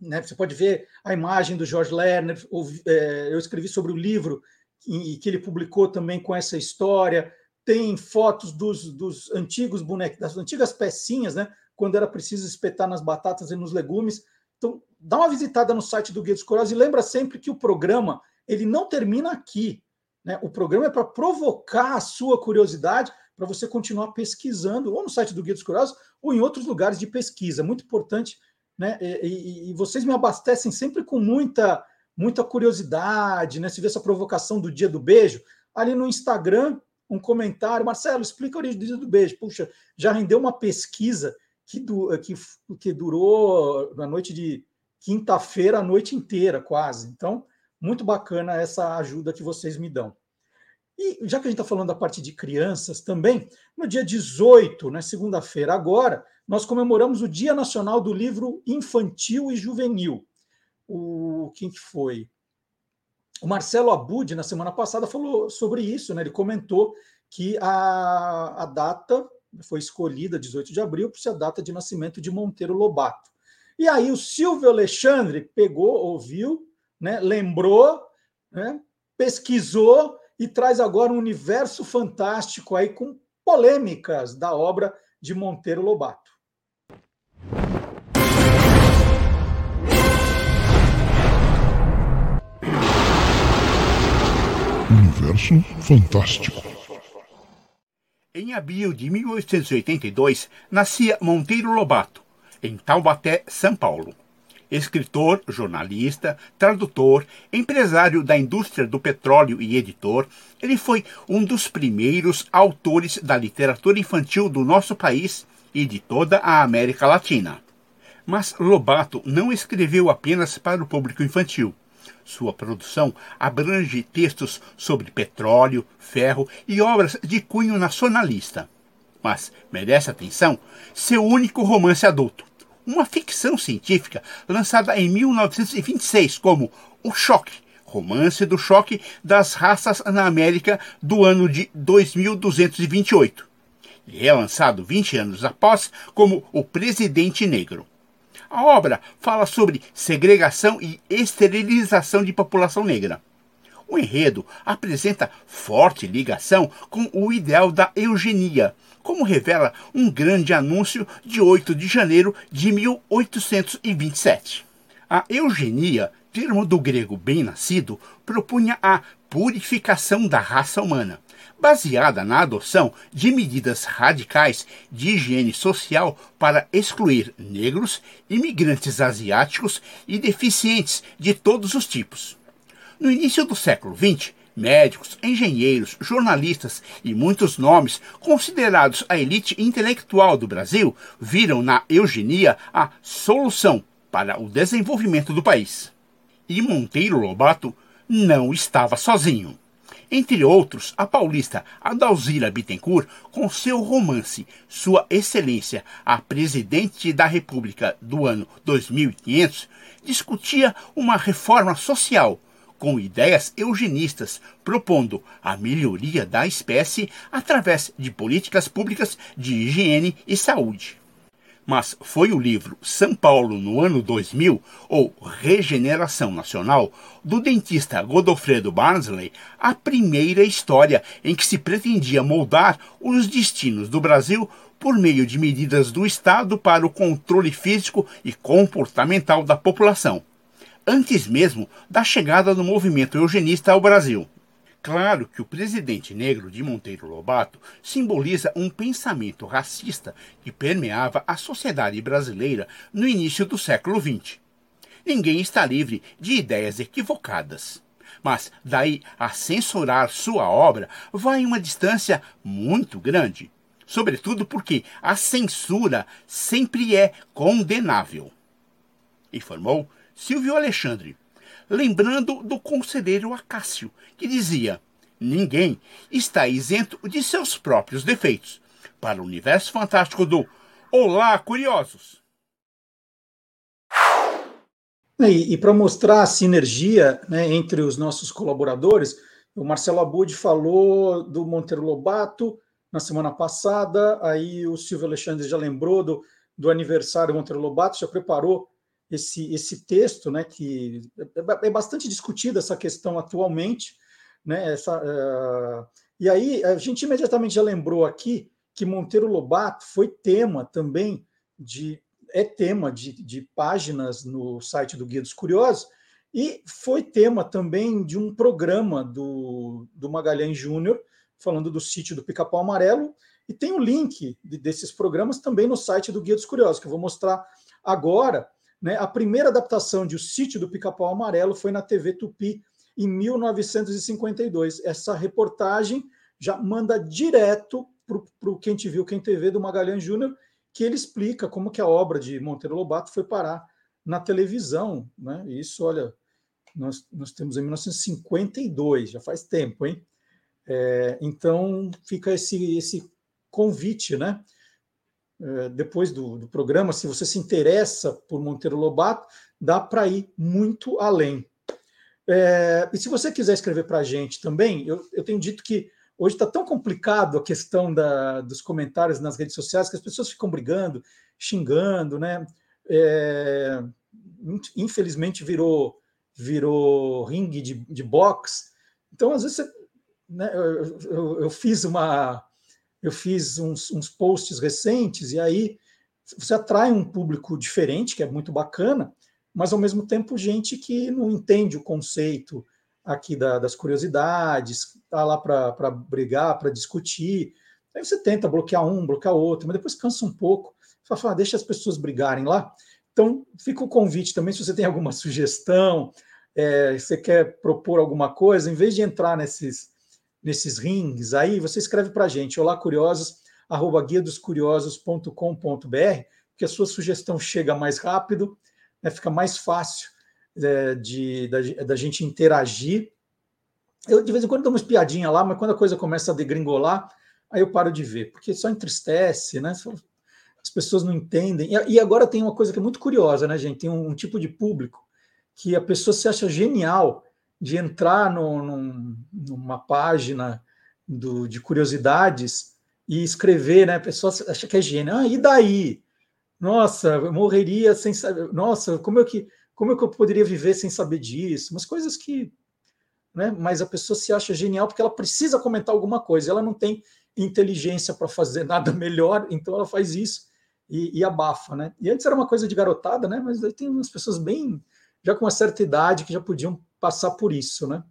Né? Você pode ver a imagem do George Lerner, é, eu escrevi sobre o livro que ele publicou também com essa história. Tem fotos dos, dos antigos bonecos, das antigas pecinhas, né? quando era preciso espetar nas batatas e nos legumes. Então, dá uma visitada no site do Guia dos Curiosos e lembra sempre que o programa ele não termina aqui. Né? O programa é para provocar a sua curiosidade para você continuar pesquisando, ou no site do Guia dos Curiosos, ou em outros lugares de pesquisa. Muito importante, né? E, e, vocês me abastecem sempre com muita, muita curiosidade, né? Se vê essa provocação do dia do beijo, ali no Instagram, um comentário, Marcelo, explica a origem do dia do beijo. Puxa, já rendeu uma pesquisa que, que, que durou na noite de quinta-feira a noite inteira, quase. Então, muito bacana essa ajuda que vocês me dão. E já que a gente está falando da parte de crianças também, no dia 18, na né, segunda-feira agora, nós comemoramos o Dia Nacional do Livro Infantil e Juvenil. O quem que foi? O Marcelo Abud, na semana passada, falou sobre isso, né? Ele comentou que a, a data foi escolhida, 18 de abril, por ser a data de nascimento de Monteiro Lobato. E aí o Silvio Alexandre pegou, ouviu, né, lembrou, né, pesquisou e traz agora um universo fantástico aí com polêmicas da obra de Monteiro Lobato. Universo fantástico. Em abril de 1882, nascia Monteiro Lobato, em Taubaté, São Paulo escritor, jornalista, tradutor, empresário da indústria do petróleo e editor, ele foi um dos primeiros autores da literatura infantil do nosso país e de toda a América Latina. Mas Lobato não escreveu apenas para o público infantil. Sua produção abrange textos sobre petróleo, ferro e obras de cunho nacionalista. Mas merece atenção seu único romance adulto, uma ficção científica lançada em 1926 como O Choque, Romance do Choque das Raças na América, do ano de 2228. E é lançado 20 anos após como O Presidente Negro. A obra fala sobre segregação e esterilização de população negra. O enredo apresenta forte ligação com o ideal da eugenia, como revela um grande anúncio de 8 de janeiro de 1827. A eugenia, termo do grego bem-nascido, propunha a purificação da raça humana, baseada na adoção de medidas radicais de higiene social para excluir negros, imigrantes asiáticos e deficientes de todos os tipos. No início do século XX, médicos, engenheiros, jornalistas e muitos nomes considerados a elite intelectual do Brasil viram na eugenia a solução para o desenvolvimento do país. E Monteiro Lobato não estava sozinho. Entre outros, a paulista Adalzira Bittencourt, com seu romance Sua Excelência, a Presidente da República do ano 2500, discutia uma reforma social com ideias eugenistas, propondo a melhoria da espécie através de políticas públicas de higiene e saúde. Mas foi o livro São Paulo no ano 2000, ou Regeneração Nacional, do dentista Godofredo Barnsley, a primeira história em que se pretendia moldar os destinos do Brasil por meio de medidas do Estado para o controle físico e comportamental da população antes mesmo da chegada do movimento eugenista ao Brasil. Claro que o presidente negro de Monteiro Lobato simboliza um pensamento racista que permeava a sociedade brasileira no início do século XX. Ninguém está livre de ideias equivocadas. Mas daí a censurar sua obra vai uma distância muito grande. Sobretudo porque a censura sempre é condenável. Informou Silvio Alexandre, lembrando do conselheiro Acácio, que dizia: Ninguém está isento de seus próprios defeitos. Para o universo fantástico do Olá, curiosos! E, e para mostrar a sinergia né, entre os nossos colaboradores, o Marcelo Abud falou do Monteiro Lobato na semana passada, aí o Silvio Alexandre já lembrou do, do aniversário do Monteiro Lobato, já preparou esse, esse texto, né, que é, é bastante discutida essa questão atualmente, né, essa, uh, e aí a gente imediatamente já lembrou aqui que Monteiro Lobato foi tema também de é tema de, de páginas no site do Guia dos Curiosos e foi tema também de um programa do, do Magalhães Júnior falando do sítio do Pica-Pau Amarelo e tem o link de, desses programas também no site do Guia dos Curiosos que eu vou mostrar agora né? A primeira adaptação de O Sítio do Pica-Pau Amarelo foi na TV Tupi em 1952. Essa reportagem já manda direto para o Quem Te Viu, Quem TV do Magalhães Júnior, que ele explica como que a obra de Monteiro Lobato foi parar na televisão. Né? Isso, olha, nós, nós temos em 1952, já faz tempo, hein? É, então fica esse, esse convite, né? Eh, depois do, do, programa, se você se interessa por Monteiro Lobato, dá para ir muito além. É, e se você quiser escrever para a gente também, eu, eu, tenho dito que hoje está tão complicado a questão da, dos comentários nas redes sociais que as pessoas ficam brigando, xingando, né? É, infelizmente virou virou ringue de, de boxe. Então, às vezes, você, né, eu, eu, eu fiz uma eu fiz uns, uns posts recentes e aí você atrai um público diferente, que é muito bacana, mas ao mesmo tempo gente que não entende o conceito aqui da, das curiosidades, está lá para brigar, para discutir. Aí você tenta bloquear um, bloquear outro, mas depois cansa um pouco. Você fala, ah, deixa as pessoas brigarem lá. Então, fica o convite também, se você tem alguma sugestão, é, você quer propor alguma coisa, em vez de entrar nesses, nesses rings aí, você escreve para a gente, olá curiosos, arroba guia dos curiosos.com.br, que a sua sugestão chega mais rápido, né, fica mais fácil é, de, da, da, gente interagir. Eu, de vez em quando, dou uma espiadinha lá, mas quando a coisa começa a degringolar, aí eu paro de ver, porque só entristece, né? As pessoas não entendem. E, e agora tem uma coisa que é muito curiosa, né, gente? Tem um, um tipo de público que a pessoa se acha genial de entrar no, num, numa página do, de curiosidades e escrever, né? A pessoa acha que é gênio. Ah, e daí? Nossa, eu morreria sem saber. Nossa, como é que como é que eu poderia viver sem saber disso? Umas coisas que, né? Mas a pessoa se acha genial porque ela precisa comentar alguma coisa. Ela não tem inteligência para fazer nada melhor, então ela faz isso e, e, abafa, né? E antes era uma coisa de garotada, né? Mas aí tem umas pessoas bem já com uma certa idade que já podiam passar por isso, né?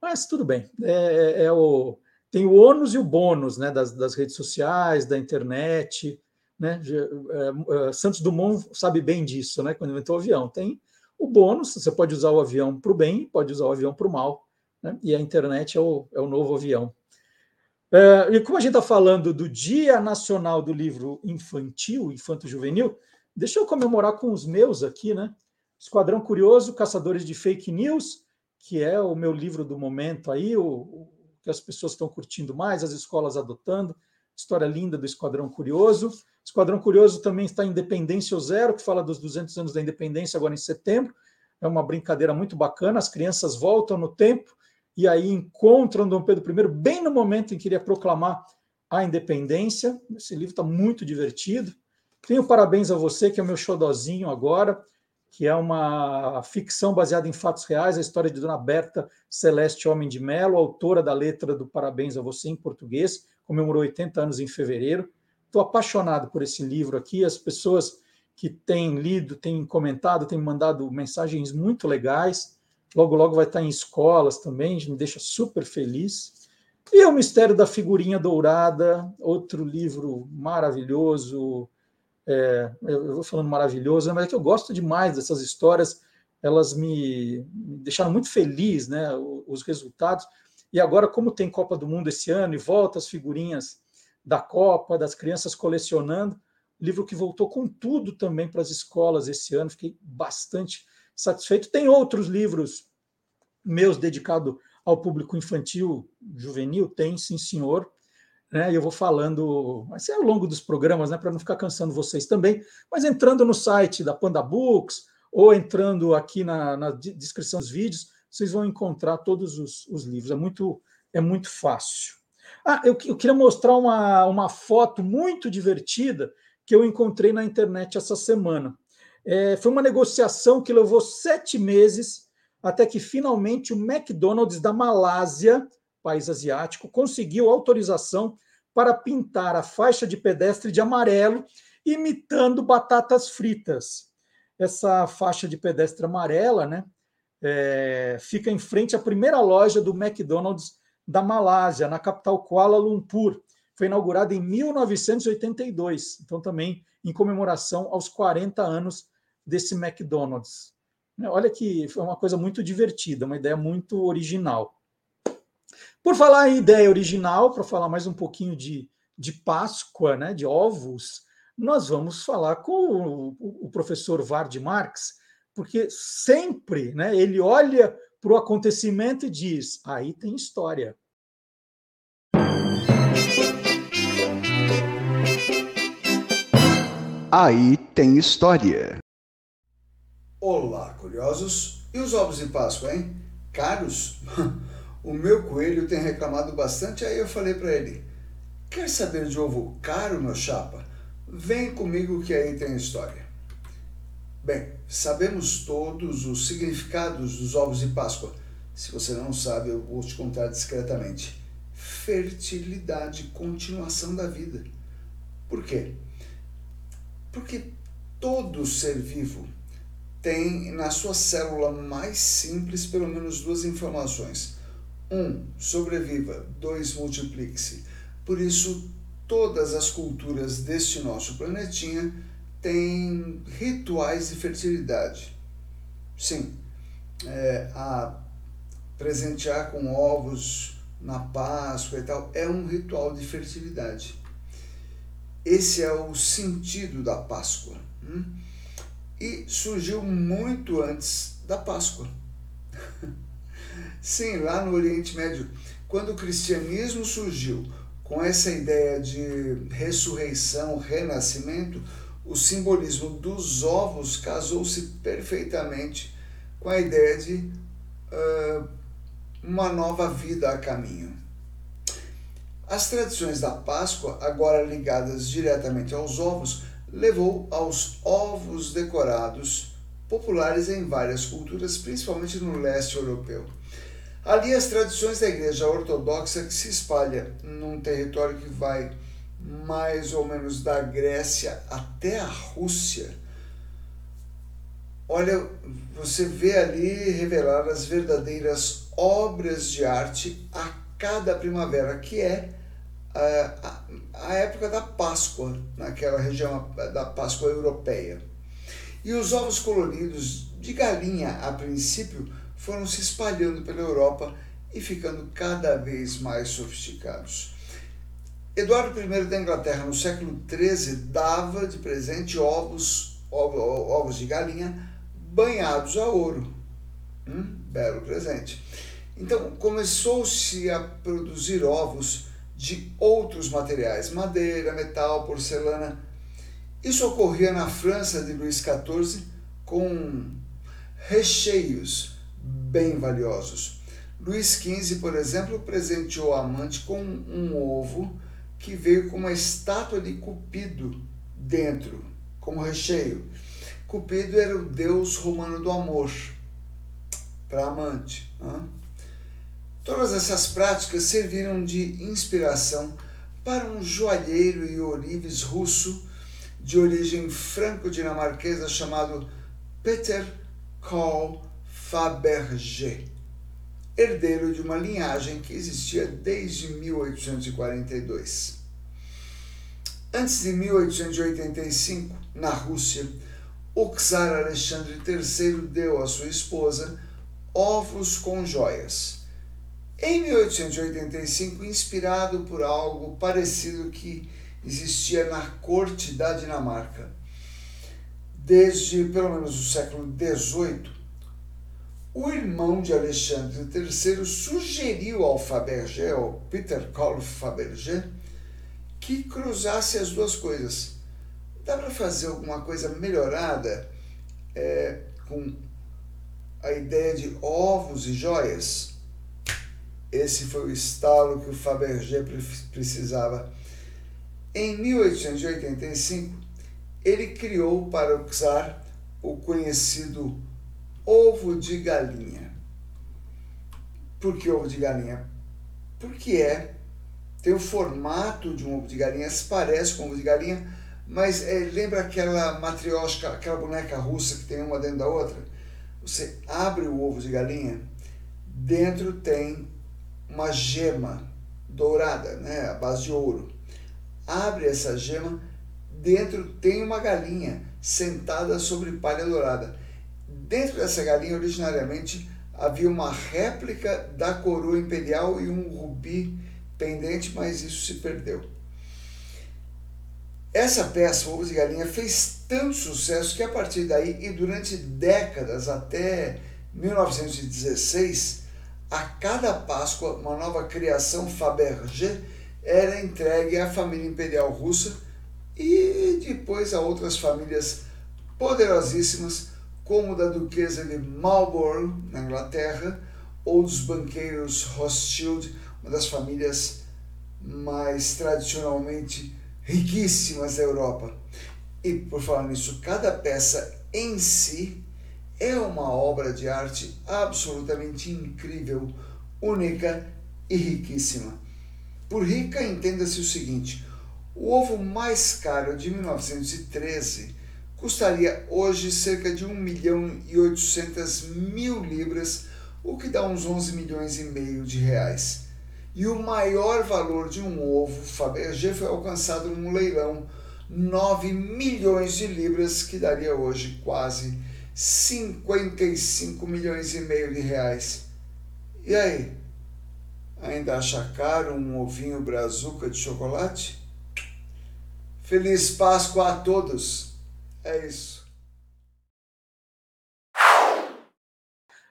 Mas tudo bem. É, é, é o, tem o ônus e o bônus né, das, das redes sociais, da internet. Né? É, é, Santos Dumont sabe bem disso, né? Quando inventou o avião. Tem o bônus, você pode usar o avião para o bem, pode usar o avião para o mal. Né? E a internet é o, é o novo avião. É, e como a gente está falando do Dia Nacional do Livro Infantil, Infanto-Juvenil, deixa eu comemorar com os meus aqui, né? Esquadrão Curioso, Caçadores de Fake News, que é o meu livro do momento aí, o, o que as pessoas estão curtindo mais, as escolas adotando. História linda do Esquadrão Curioso. Esquadrão Curioso também está Independência Zero, que fala dos 200 anos da independência agora em setembro. É uma brincadeira muito bacana. As crianças voltam no tempo e aí encontram Dom Pedro I bem no momento em que iria proclamar a independência. Esse livro está muito divertido. Tenho parabéns a você, que é o meu xodozinho agora que é uma ficção baseada em fatos reais, a história de Dona Berta Celeste Homem de Melo, autora da letra do Parabéns a Você em português, comemorou 80 anos em fevereiro. Estou apaixonado por esse livro aqui, as pessoas que têm lido, têm comentado, têm mandado mensagens muito legais. Logo, logo vai estar em escolas também, me deixa super feliz. E O Mistério da Figurinha Dourada, outro livro maravilhoso, é, eu vou falando maravilhoso, mas é que eu gosto demais dessas histórias, elas me, me deixaram muito feliz, né, os resultados. E agora, como tem Copa do Mundo esse ano e volta as figurinhas da Copa, das crianças colecionando, livro que voltou com tudo também para as escolas esse ano, fiquei bastante satisfeito. Tem outros livros meus dedicados ao público infantil, juvenil, tem, sim, senhor né? E eu vou falando, mas é ao longo dos programas, né, para não ficar cansando vocês também, mas entrando no site da Panda Books ou entrando aqui na, na descrição dos vídeos, vocês vão encontrar todos os, os, livros. É muito, é muito fácil. Ah, eu, eu queria mostrar uma, uma foto muito divertida que eu encontrei na internet essa semana. É, foi uma negociação que levou sete meses até que finalmente o McDonald's da Malásia país asiático, conseguiu autorização para pintar a faixa de pedestre de amarelo, imitando batatas fritas. Essa faixa de pedestre amarela, né, é, fica em frente à primeira loja do McDonald's da Malásia, na capital Kuala Lumpur. Foi inaugurada em 1982, então também em comemoração aos 40 anos desse McDonald's. Olha que foi uma coisa muito divertida, uma ideia muito original. Por falar em ideia original, para falar mais um pouquinho de, de Páscoa, né, de ovos, nós vamos falar com o, o professor Vard Marx, porque sempre né, ele olha para o acontecimento e diz: aí tem história. Aí tem história. Olá, curiosos. E os ovos de Páscoa, hein? Caros? O meu coelho tem reclamado bastante, aí eu falei para ele: Quer saber de ovo caro, meu chapa? Vem comigo que aí tem história. Bem, sabemos todos os significados dos ovos de Páscoa. Se você não sabe, eu vou te contar discretamente. Fertilidade, continuação da vida. Por quê? Porque todo ser vivo tem na sua célula mais simples pelo menos duas informações um, sobreviva. dois, multiplique-se. Por isso, todas as culturas deste nosso planetinha têm rituais de fertilidade. Sim, é, a presentear com ovos na Páscoa e tal é um ritual de fertilidade. Esse é o sentido da Páscoa. Hum? E surgiu muito antes da Páscoa. Sim, lá no Oriente Médio, quando o cristianismo surgiu com essa ideia de ressurreição, renascimento, o simbolismo dos ovos casou-se perfeitamente com a ideia de uh, uma nova vida a caminho. As tradições da Páscoa, agora ligadas diretamente aos ovos, levou aos ovos decorados, populares em várias culturas, principalmente no leste europeu. Ali as tradições da Igreja Ortodoxa que se espalha num território que vai mais ou menos da Grécia até a Rússia. Olha, você vê ali reveladas verdadeiras obras de arte a cada primavera, que é a, a, época da Páscoa, naquela região da Páscoa europeia. E os ovos coloridos de galinha, a princípio, foram se espalhando pela Europa e ficando cada vez mais sofisticados. Eduardo I da Inglaterra, no século XIII, dava de presente ovos, ovos, de galinha banhados a ouro. Hum, belo presente. Então começou-se a produzir ovos de outros materiais, madeira, metal, porcelana. Isso ocorria na França de Luís XIV com recheios bem valiosos. Luís XV, por exemplo, presenteou a amante com um ovo que veio com uma estátua de Cupido dentro, como recheio. Cupido era o deus romano do amor para amante. Né? Todas essas práticas serviram de inspiração para um joalheiro e ourives russo de origem franco-dinamarquesa chamado Peter Carl Fabergé, herdeiro de uma linhagem que existia desde 1842. Antes de 1885, na Rússia, o czar Alexandre III deu à sua esposa ovos com joias em 1885, inspirado por algo parecido que existia na corte da Dinamarca, desde pelo menos o século XVIII, o irmão de Alexandre III sugeriu ao Fabergé, ao Peter Carl Fabergé, que cruzasse as duas coisas. Dá para fazer alguma coisa melhorada é, com a ideia de ovos e joias? Esse foi o estalo que o Fabergé precisava. Em 1885, ele criou para o czar o conhecido ovo de galinha. Por que ovo de galinha? Porque é, tem o formato de um ovo de galinha, se parece com ovo de galinha, mas é, lembra aquela matriosca, aquela boneca russa que tem uma dentro da outra? Você abre o ovo de galinha, dentro tem uma gema dourada, né, a base de ouro. Abre essa gema, dentro tem uma galinha sentada sobre palha dourada. Dentro dessa galinha, originariamente, havia uma réplica da coroa imperial e um rubi pendente, mas isso se perdeu. Essa peça, o ovo de galinha, fez tanto sucesso que a partir daí e durante décadas, até 1916, a cada Páscoa, uma nova criação Fabergé era entregue à família imperial russa e depois a outras famílias poderosíssimas, como da duquesa de Marlborough, na Inglaterra, ou dos banqueiros Rothschild, uma das famílias mais tradicionalmente riquíssimas da Europa. E por falar nisso, cada peça em si é uma obra de arte absolutamente incrível, única e riquíssima. Por rica, entenda-se o seguinte: o ovo mais caro de 1913 custaria hoje cerca de 1 milhão e 800 mil libras, o que dá uns 11 milhões e meio de reais. E o maior valor de um ovo Fabergé foi alcançado num leilão, 9 milhões de libras, que daria hoje quase 55 milhões e meio de reais. E aí? Ainda acha caro um ovinho brazuca de chocolate? Feliz Páscoa a todos! É isso.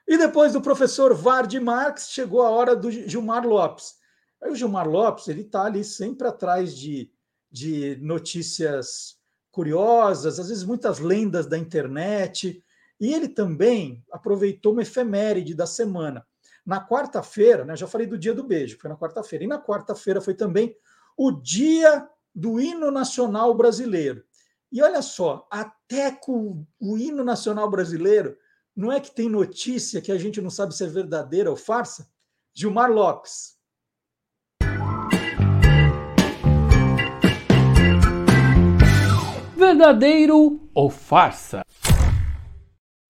E depois do professor Vard Marx, chegou a hora do Gilmar Lopes. Aí o Gilmar Lopes, ele está ali sempre atrás de, de notícias curiosas, às vezes muitas lendas da internet, E ele também aproveitou uma efeméride da semana. Na quarta-feira, né, já falei do dia do beijo, foi na quarta-feira. E na quarta-feira foi também o dia do hino nacional brasileiro. E olha só, até com o hino nacional brasileiro, não é que tem notícia que a gente não sabe se é verdadeira ou farsa? Gilmar Lopes. Verdadeiro ou farsa?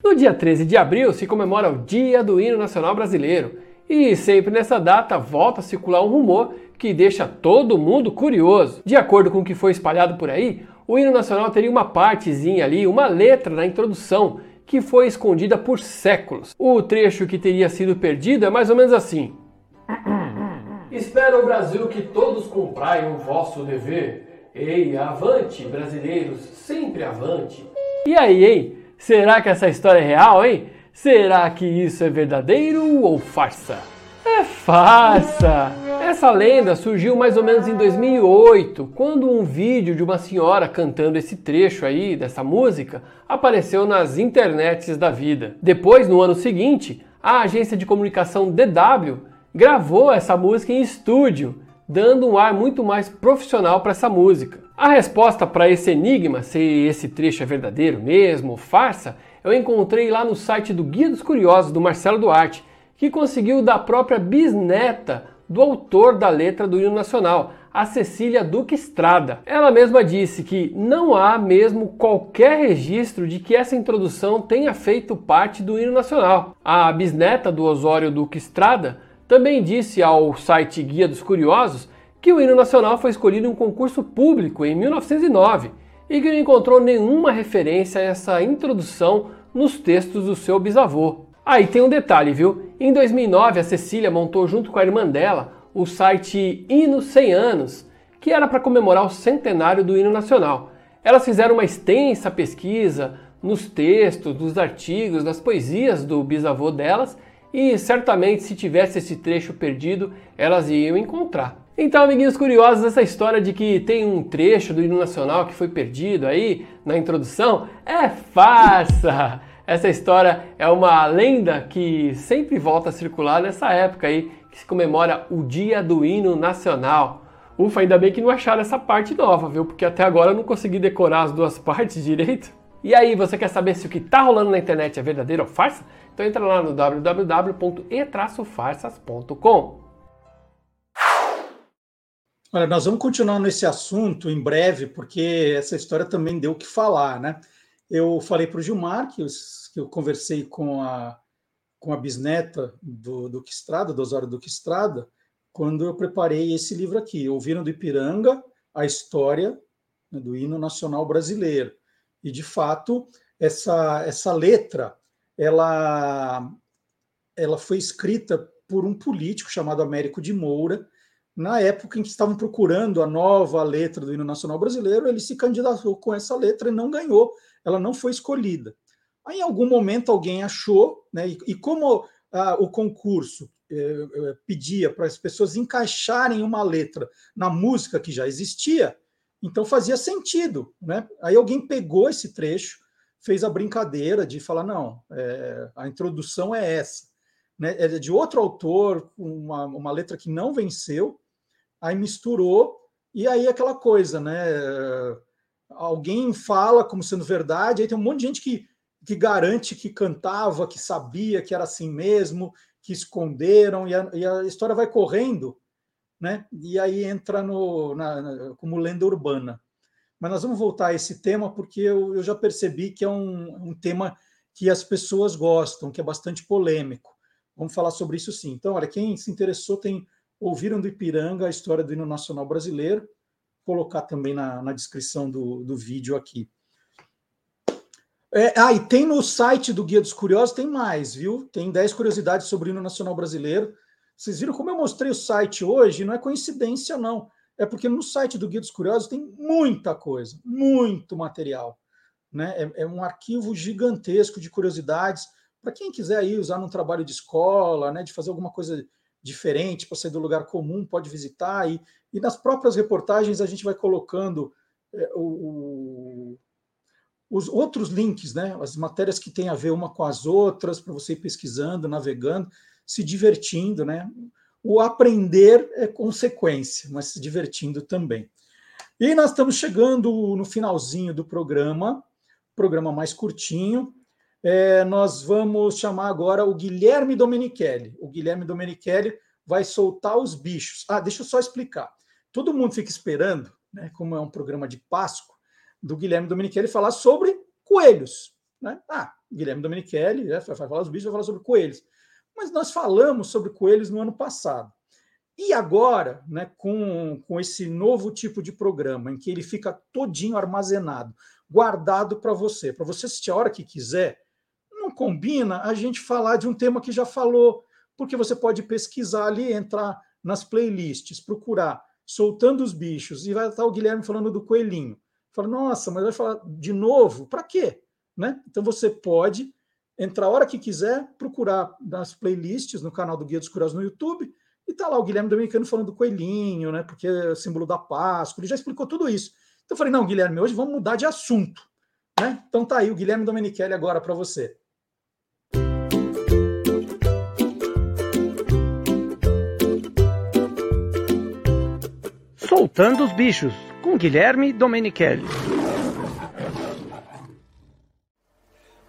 No dia 13 de abril se comemora o Dia do Hino Nacional Brasileiro. E sempre nessa data volta a circular um rumor que deixa todo mundo curioso. De acordo com o que foi espalhado por aí, o hino nacional teria uma partezinha ali, uma letra na introdução, que foi escondida por séculos. O trecho que teria sido perdido é mais ou menos assim: Espero o Brasil que todos cumpraiam o vosso dever. Ei, avante, brasileiros, sempre avante. E aí, hein? Será que essa história é real, hein? Será que isso é verdadeiro ou farsa? É farsa! Essa lenda surgiu mais ou menos em 2008, quando um vídeo de uma senhora cantando esse trecho aí dessa música apareceu nas internets da vida. Depois, no ano seguinte, a agência de comunicação DW gravou essa música em estúdio, dando um ar muito mais profissional para essa música. A resposta para esse enigma, se esse trecho é verdadeiro mesmo ou farsa, eu encontrei lá no site do Guia dos Curiosos do Marcelo Duarte, que conseguiu da própria bisneta do autor da letra do hino nacional, a Cecília Duque Estrada. Ela mesma disse que não há mesmo qualquer registro de que essa introdução tenha feito parte do hino nacional. A bisneta do Osório Duque Estrada também disse ao site Guia dos Curiosos que o hino nacional foi escolhido em um concurso público em 1909 e que não encontrou nenhuma referência a essa introdução nos textos do seu bisavô. Ah, tem um detalhe, viu? Em 2009, a Cecília montou junto com a irmã dela o site Hino 100 Anos, que era para comemorar o centenário do hino nacional. Elas fizeram uma extensa pesquisa nos textos, nos artigos, nas poesias do bisavô delas e certamente se tivesse esse trecho perdido, elas iam encontrar. Então, amiguinhos curiosos, essa história de que tem um trecho do hino nacional que foi perdido aí na introdução é farsa. Essa história é uma lenda que sempre volta a circular nessa época aí, que se comemora o Dia do Hino Nacional. Ufa, ainda bem que não acharam essa parte nova, viu? Porque até agora eu não consegui decorar as duas partes direito. E aí, você quer saber se o que está rolando na internet é verdadeiro ou farsa? Então entra lá no www.e-farsas.com. Olha, nós vamos continuar nesse assunto em breve, porque essa história também deu o que falar, né? Eu falei para o Gilmar que que eu conversei com a, com a bisneta do Duque Estrada, do Osório Duque Estrada, quando eu preparei esse livro aqui, Ouviram do Ipiranga, a história né, do hino nacional brasileiro. E, de fato, essa, essa letra, ela, ela foi escrita por um político chamado Américo de Moura, na época em que estavam procurando a nova letra do hino nacional brasileiro, ele se candidatou com essa letra e não ganhou, ela não foi escolhida. Aí, em algum momento, alguém achou, né, e, e como ah, o concurso eh, eh, pedia para as pessoas encaixarem uma letra na música que já existia, então fazia sentido. Né? Aí alguém pegou esse trecho, fez a brincadeira de falar: não, é, a introdução é essa. Né? É de outro autor, uma, uma letra que não venceu, aí misturou, e aí aquela coisa, né? Alguém fala como sendo verdade, aí tem um monte de gente que que garante que cantava, que sabia que era assim mesmo, que esconderam, e a, e a história vai correndo, né? e aí entra no, na, na, como lenda urbana. Mas nós vamos voltar a esse tema, porque eu, eu já percebi que é um, um tema que as pessoas gostam, que é bastante polêmico. Vamos falar sobre isso sim. Então, olha, quem se interessou tem ouviram do Ipiranga a história do hino nacional brasileiro, colocar também na, na descrição do, do vídeo aqui. É, ah, e tem no site do Guia dos Curiosos, tem mais, viu? Tem 10 curiosidades sobre o hino nacional brasileiro. Vocês viram como eu mostrei o site hoje? Não é coincidência, não. É porque no site do Guia dos Curiosos tem muita coisa, muito material. Né? É, é um arquivo gigantesco de curiosidades. Para quem quiser aí usar num trabalho de escola, né, de fazer alguma coisa diferente para sair do lugar comum, pode visitar. E, e nas próprias reportagens a gente vai colocando é, o, os outros links, né? As matérias que têm a ver uma com as outras, para você ir pesquisando, navegando, se divertindo, né? O aprender é consequência, mas se divertindo também. E nós estamos chegando no finalzinho do programa, programa mais curtinho. É, nós vamos chamar agora o Guilherme Domenichelli. O Guilherme Domenichelli vai soltar os bichos. Ah, deixa eu só explicar. Todo mundo fica esperando, né, como é um programa de Páscoa, do Guilherme Domenichelli falar sobre coelhos. Né? Ah, Guilherme Domenichelli né, vai falar os bichos, vai falar sobre coelhos. Mas nós falamos sobre coelhos no ano passado. E agora, né, com, com esse novo tipo de programa, em que ele fica todinho armazenado, guardado para você, para você assistir a hora que quiser, não combina a gente falar de um tema que já falou, porque você pode pesquisar ali, entrar nas playlists, procurar soltando os bichos, e vai estar o Guilherme falando do coelhinho. Fala, nossa, mas vai falar de novo? Para quê? Né? Então você pode entrar a hora que quiser, procurar nas playlists, no canal do Guia dos Curiosos no YouTube, e tá lá o Guilherme Dominicano falando do coelhinho, né? Porque é símbolo da Páscoa, ele já explicou tudo isso. Então eu falei, não, Guilherme, hoje vamos mudar de assunto. Né? Então tá aí o Guilherme Domenichelli agora para você. Soltando os bichos, com Guilherme Domenichelli.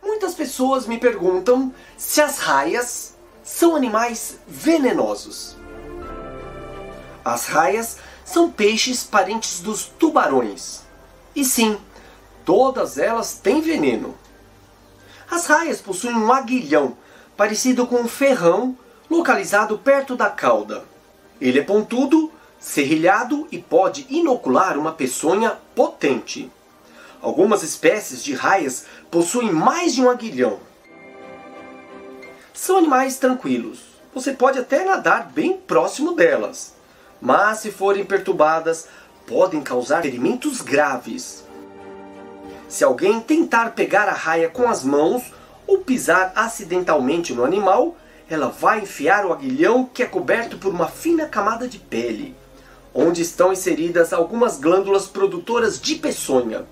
Muitas pessoas me perguntam se as raias são animais venenosos. As raias são peixes parentes dos tubarões. E sim, todas elas têm veneno. As raias possuem um aguilhão parecido com um ferrão localizado perto da cauda. Ele é pontudo, serrilhado e pode inocular uma peçonha potente. Algumas espécies de raias possuem mais de um aguilhão. São animais tranquilos. Você pode até nadar bem próximo delas mas se forem perturbadas, podem causar ferimentos graves. Se alguém tentar pegar a raia com as mãos ou pisar acidentalmente no animal, ela vai enfiar o aguilhão que é coberto por uma fina camada de pele, onde estão inseridas algumas glândulas produtoras de peçonha.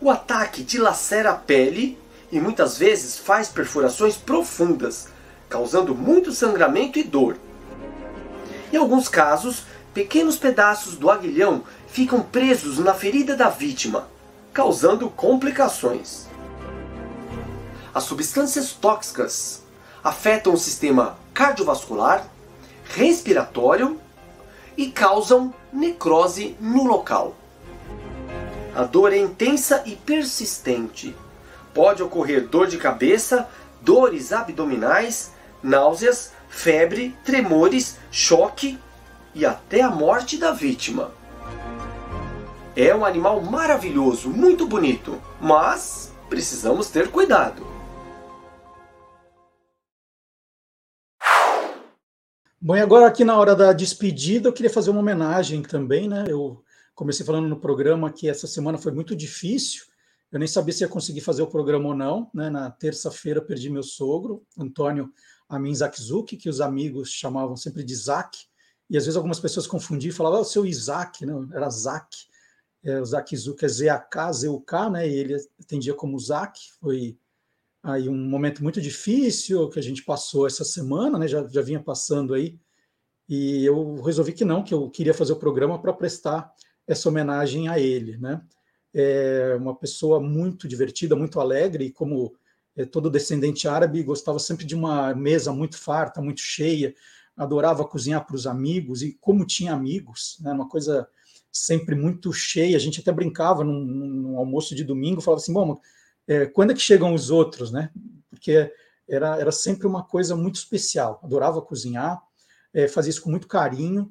O ataque dilacera a pele e muitas vezes faz perfurações profundas, causando muito sangramento e dor. Em alguns casos, pequenos pedaços do aguilhão ficam presos na ferida da vítima, causando complicações. As substâncias tóxicas afetam o sistema cardiovascular, respiratório e causam necrose no local. A dor é intensa e persistente. Pode ocorrer dor de cabeça, dores abdominais, náuseas, febre, tremores, choque e até a morte da vítima. É um animal maravilhoso, muito bonito, mas precisamos ter cuidado. Bom, e agora aqui na hora da despedida, eu queria fazer uma homenagem também, né? Eu comecei falando no programa que essa semana foi muito difícil. Eu nem sabia se ia conseguir fazer o programa ou não, né? Na terça-feira perdi meu sogro, Antônio Amin Zakzuk, que os amigos chamavam sempre de Zak, e às vezes algumas pessoas confundiam e falavam, ah, o seu Isaac, não, era Zak, é, o Zakzuk é Z-A-K, Z-U-K, né, e ele atendia como Zak, foi aí um momento muito difícil que a gente passou essa semana, né, já, já vinha passando aí, e eu resolvi que não, que eu queria fazer o programa para prestar essa homenagem a ele, né, é uma pessoa muito divertida, muito alegre, e como é, todo descendente árabe, gostava sempre de uma mesa muito farta, muito cheia, adorava cozinhar para os amigos, e como tinha amigos, né, uma coisa sempre muito cheia, a gente até brincava num, num almoço de domingo, falava assim, bom, é, quando é que chegam os outros, né? Porque era, era sempre uma coisa muito especial, adorava cozinhar, é, fazia isso com muito carinho,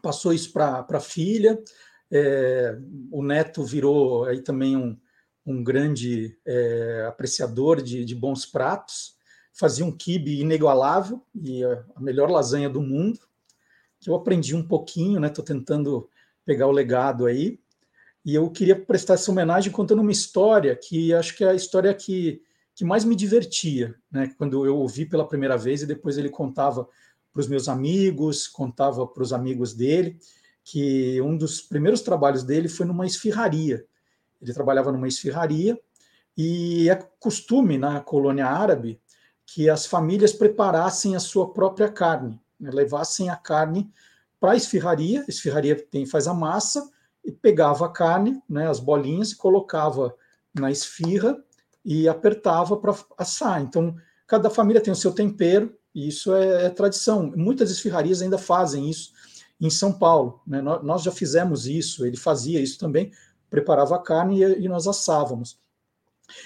passou isso para a filha, é, o neto virou aí também um, um grande é, apreciador de, de, bons pratos, fazia um quibe inigualável e a, melhor lasanha do mundo, que eu aprendi um pouquinho, né? Estou tentando pegar o legado aí. E eu queria prestar essa homenagem contando uma história que acho que é a história que, que mais me divertia, né? Quando eu ouvi pela primeira vez e depois ele contava para os meus amigos, contava para os amigos dele, que um dos primeiros trabalhos dele foi numa esfirraria. Ele trabalhava numa esfirraria, e é costume na colônia árabe que as famílias preparassem a sua própria carne, né, levassem a carne para a esfirraria, a esfirraria tem, faz a massa, e pegava a carne, né, as bolinhas, e colocava na esfirra e apertava para assar. Então, cada família tem o seu tempero, e isso é, é tradição. Muitas esfirrarias ainda fazem isso em São Paulo. Né? Nós já fizemos isso, ele fazia isso também, preparava a carne e, e nós assávamos.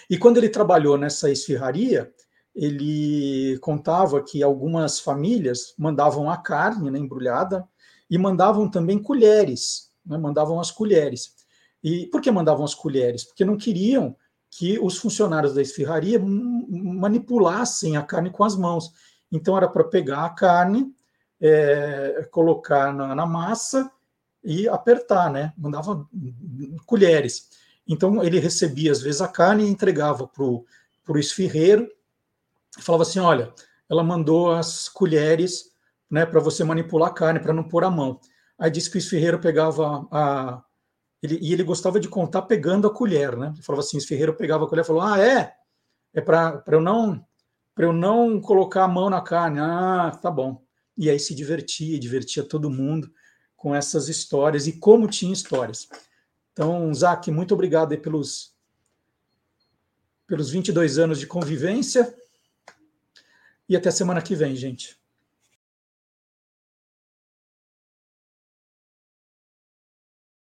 E quando ele trabalhou nessa esfirraria, ele contava que algumas famílias mandavam a carne né, embrulhada e mandavam também colheres, né, mandavam as colheres. E por que mandavam as colheres? Porque não queriam que os funcionários da esfirraria manipulassem a carne com as mãos. Então era para pegar a carne, é, colocar na, na, massa e apertar, né? Mandava colheres. Então ele recebia às vezes a carne e entregava para o esfirreiro e falava assim: olha, ela mandou as colheres né, para você manipular a carne, para não pôr a mão. Aí disse que o esfirreiro pegava a. Ele, e ele gostava de contar pegando a colher, né? Ele falava assim: o esfirreiro pegava a colher e falou: ah, é? É para eu não para eu não colocar a mão na carne. Ah, tá bom. E aí se divertia, divertia todo mundo com essas histórias e como tinha histórias. Então, Zac, muito obrigado pelos, pelos 22 anos de convivência e até semana que vem, gente.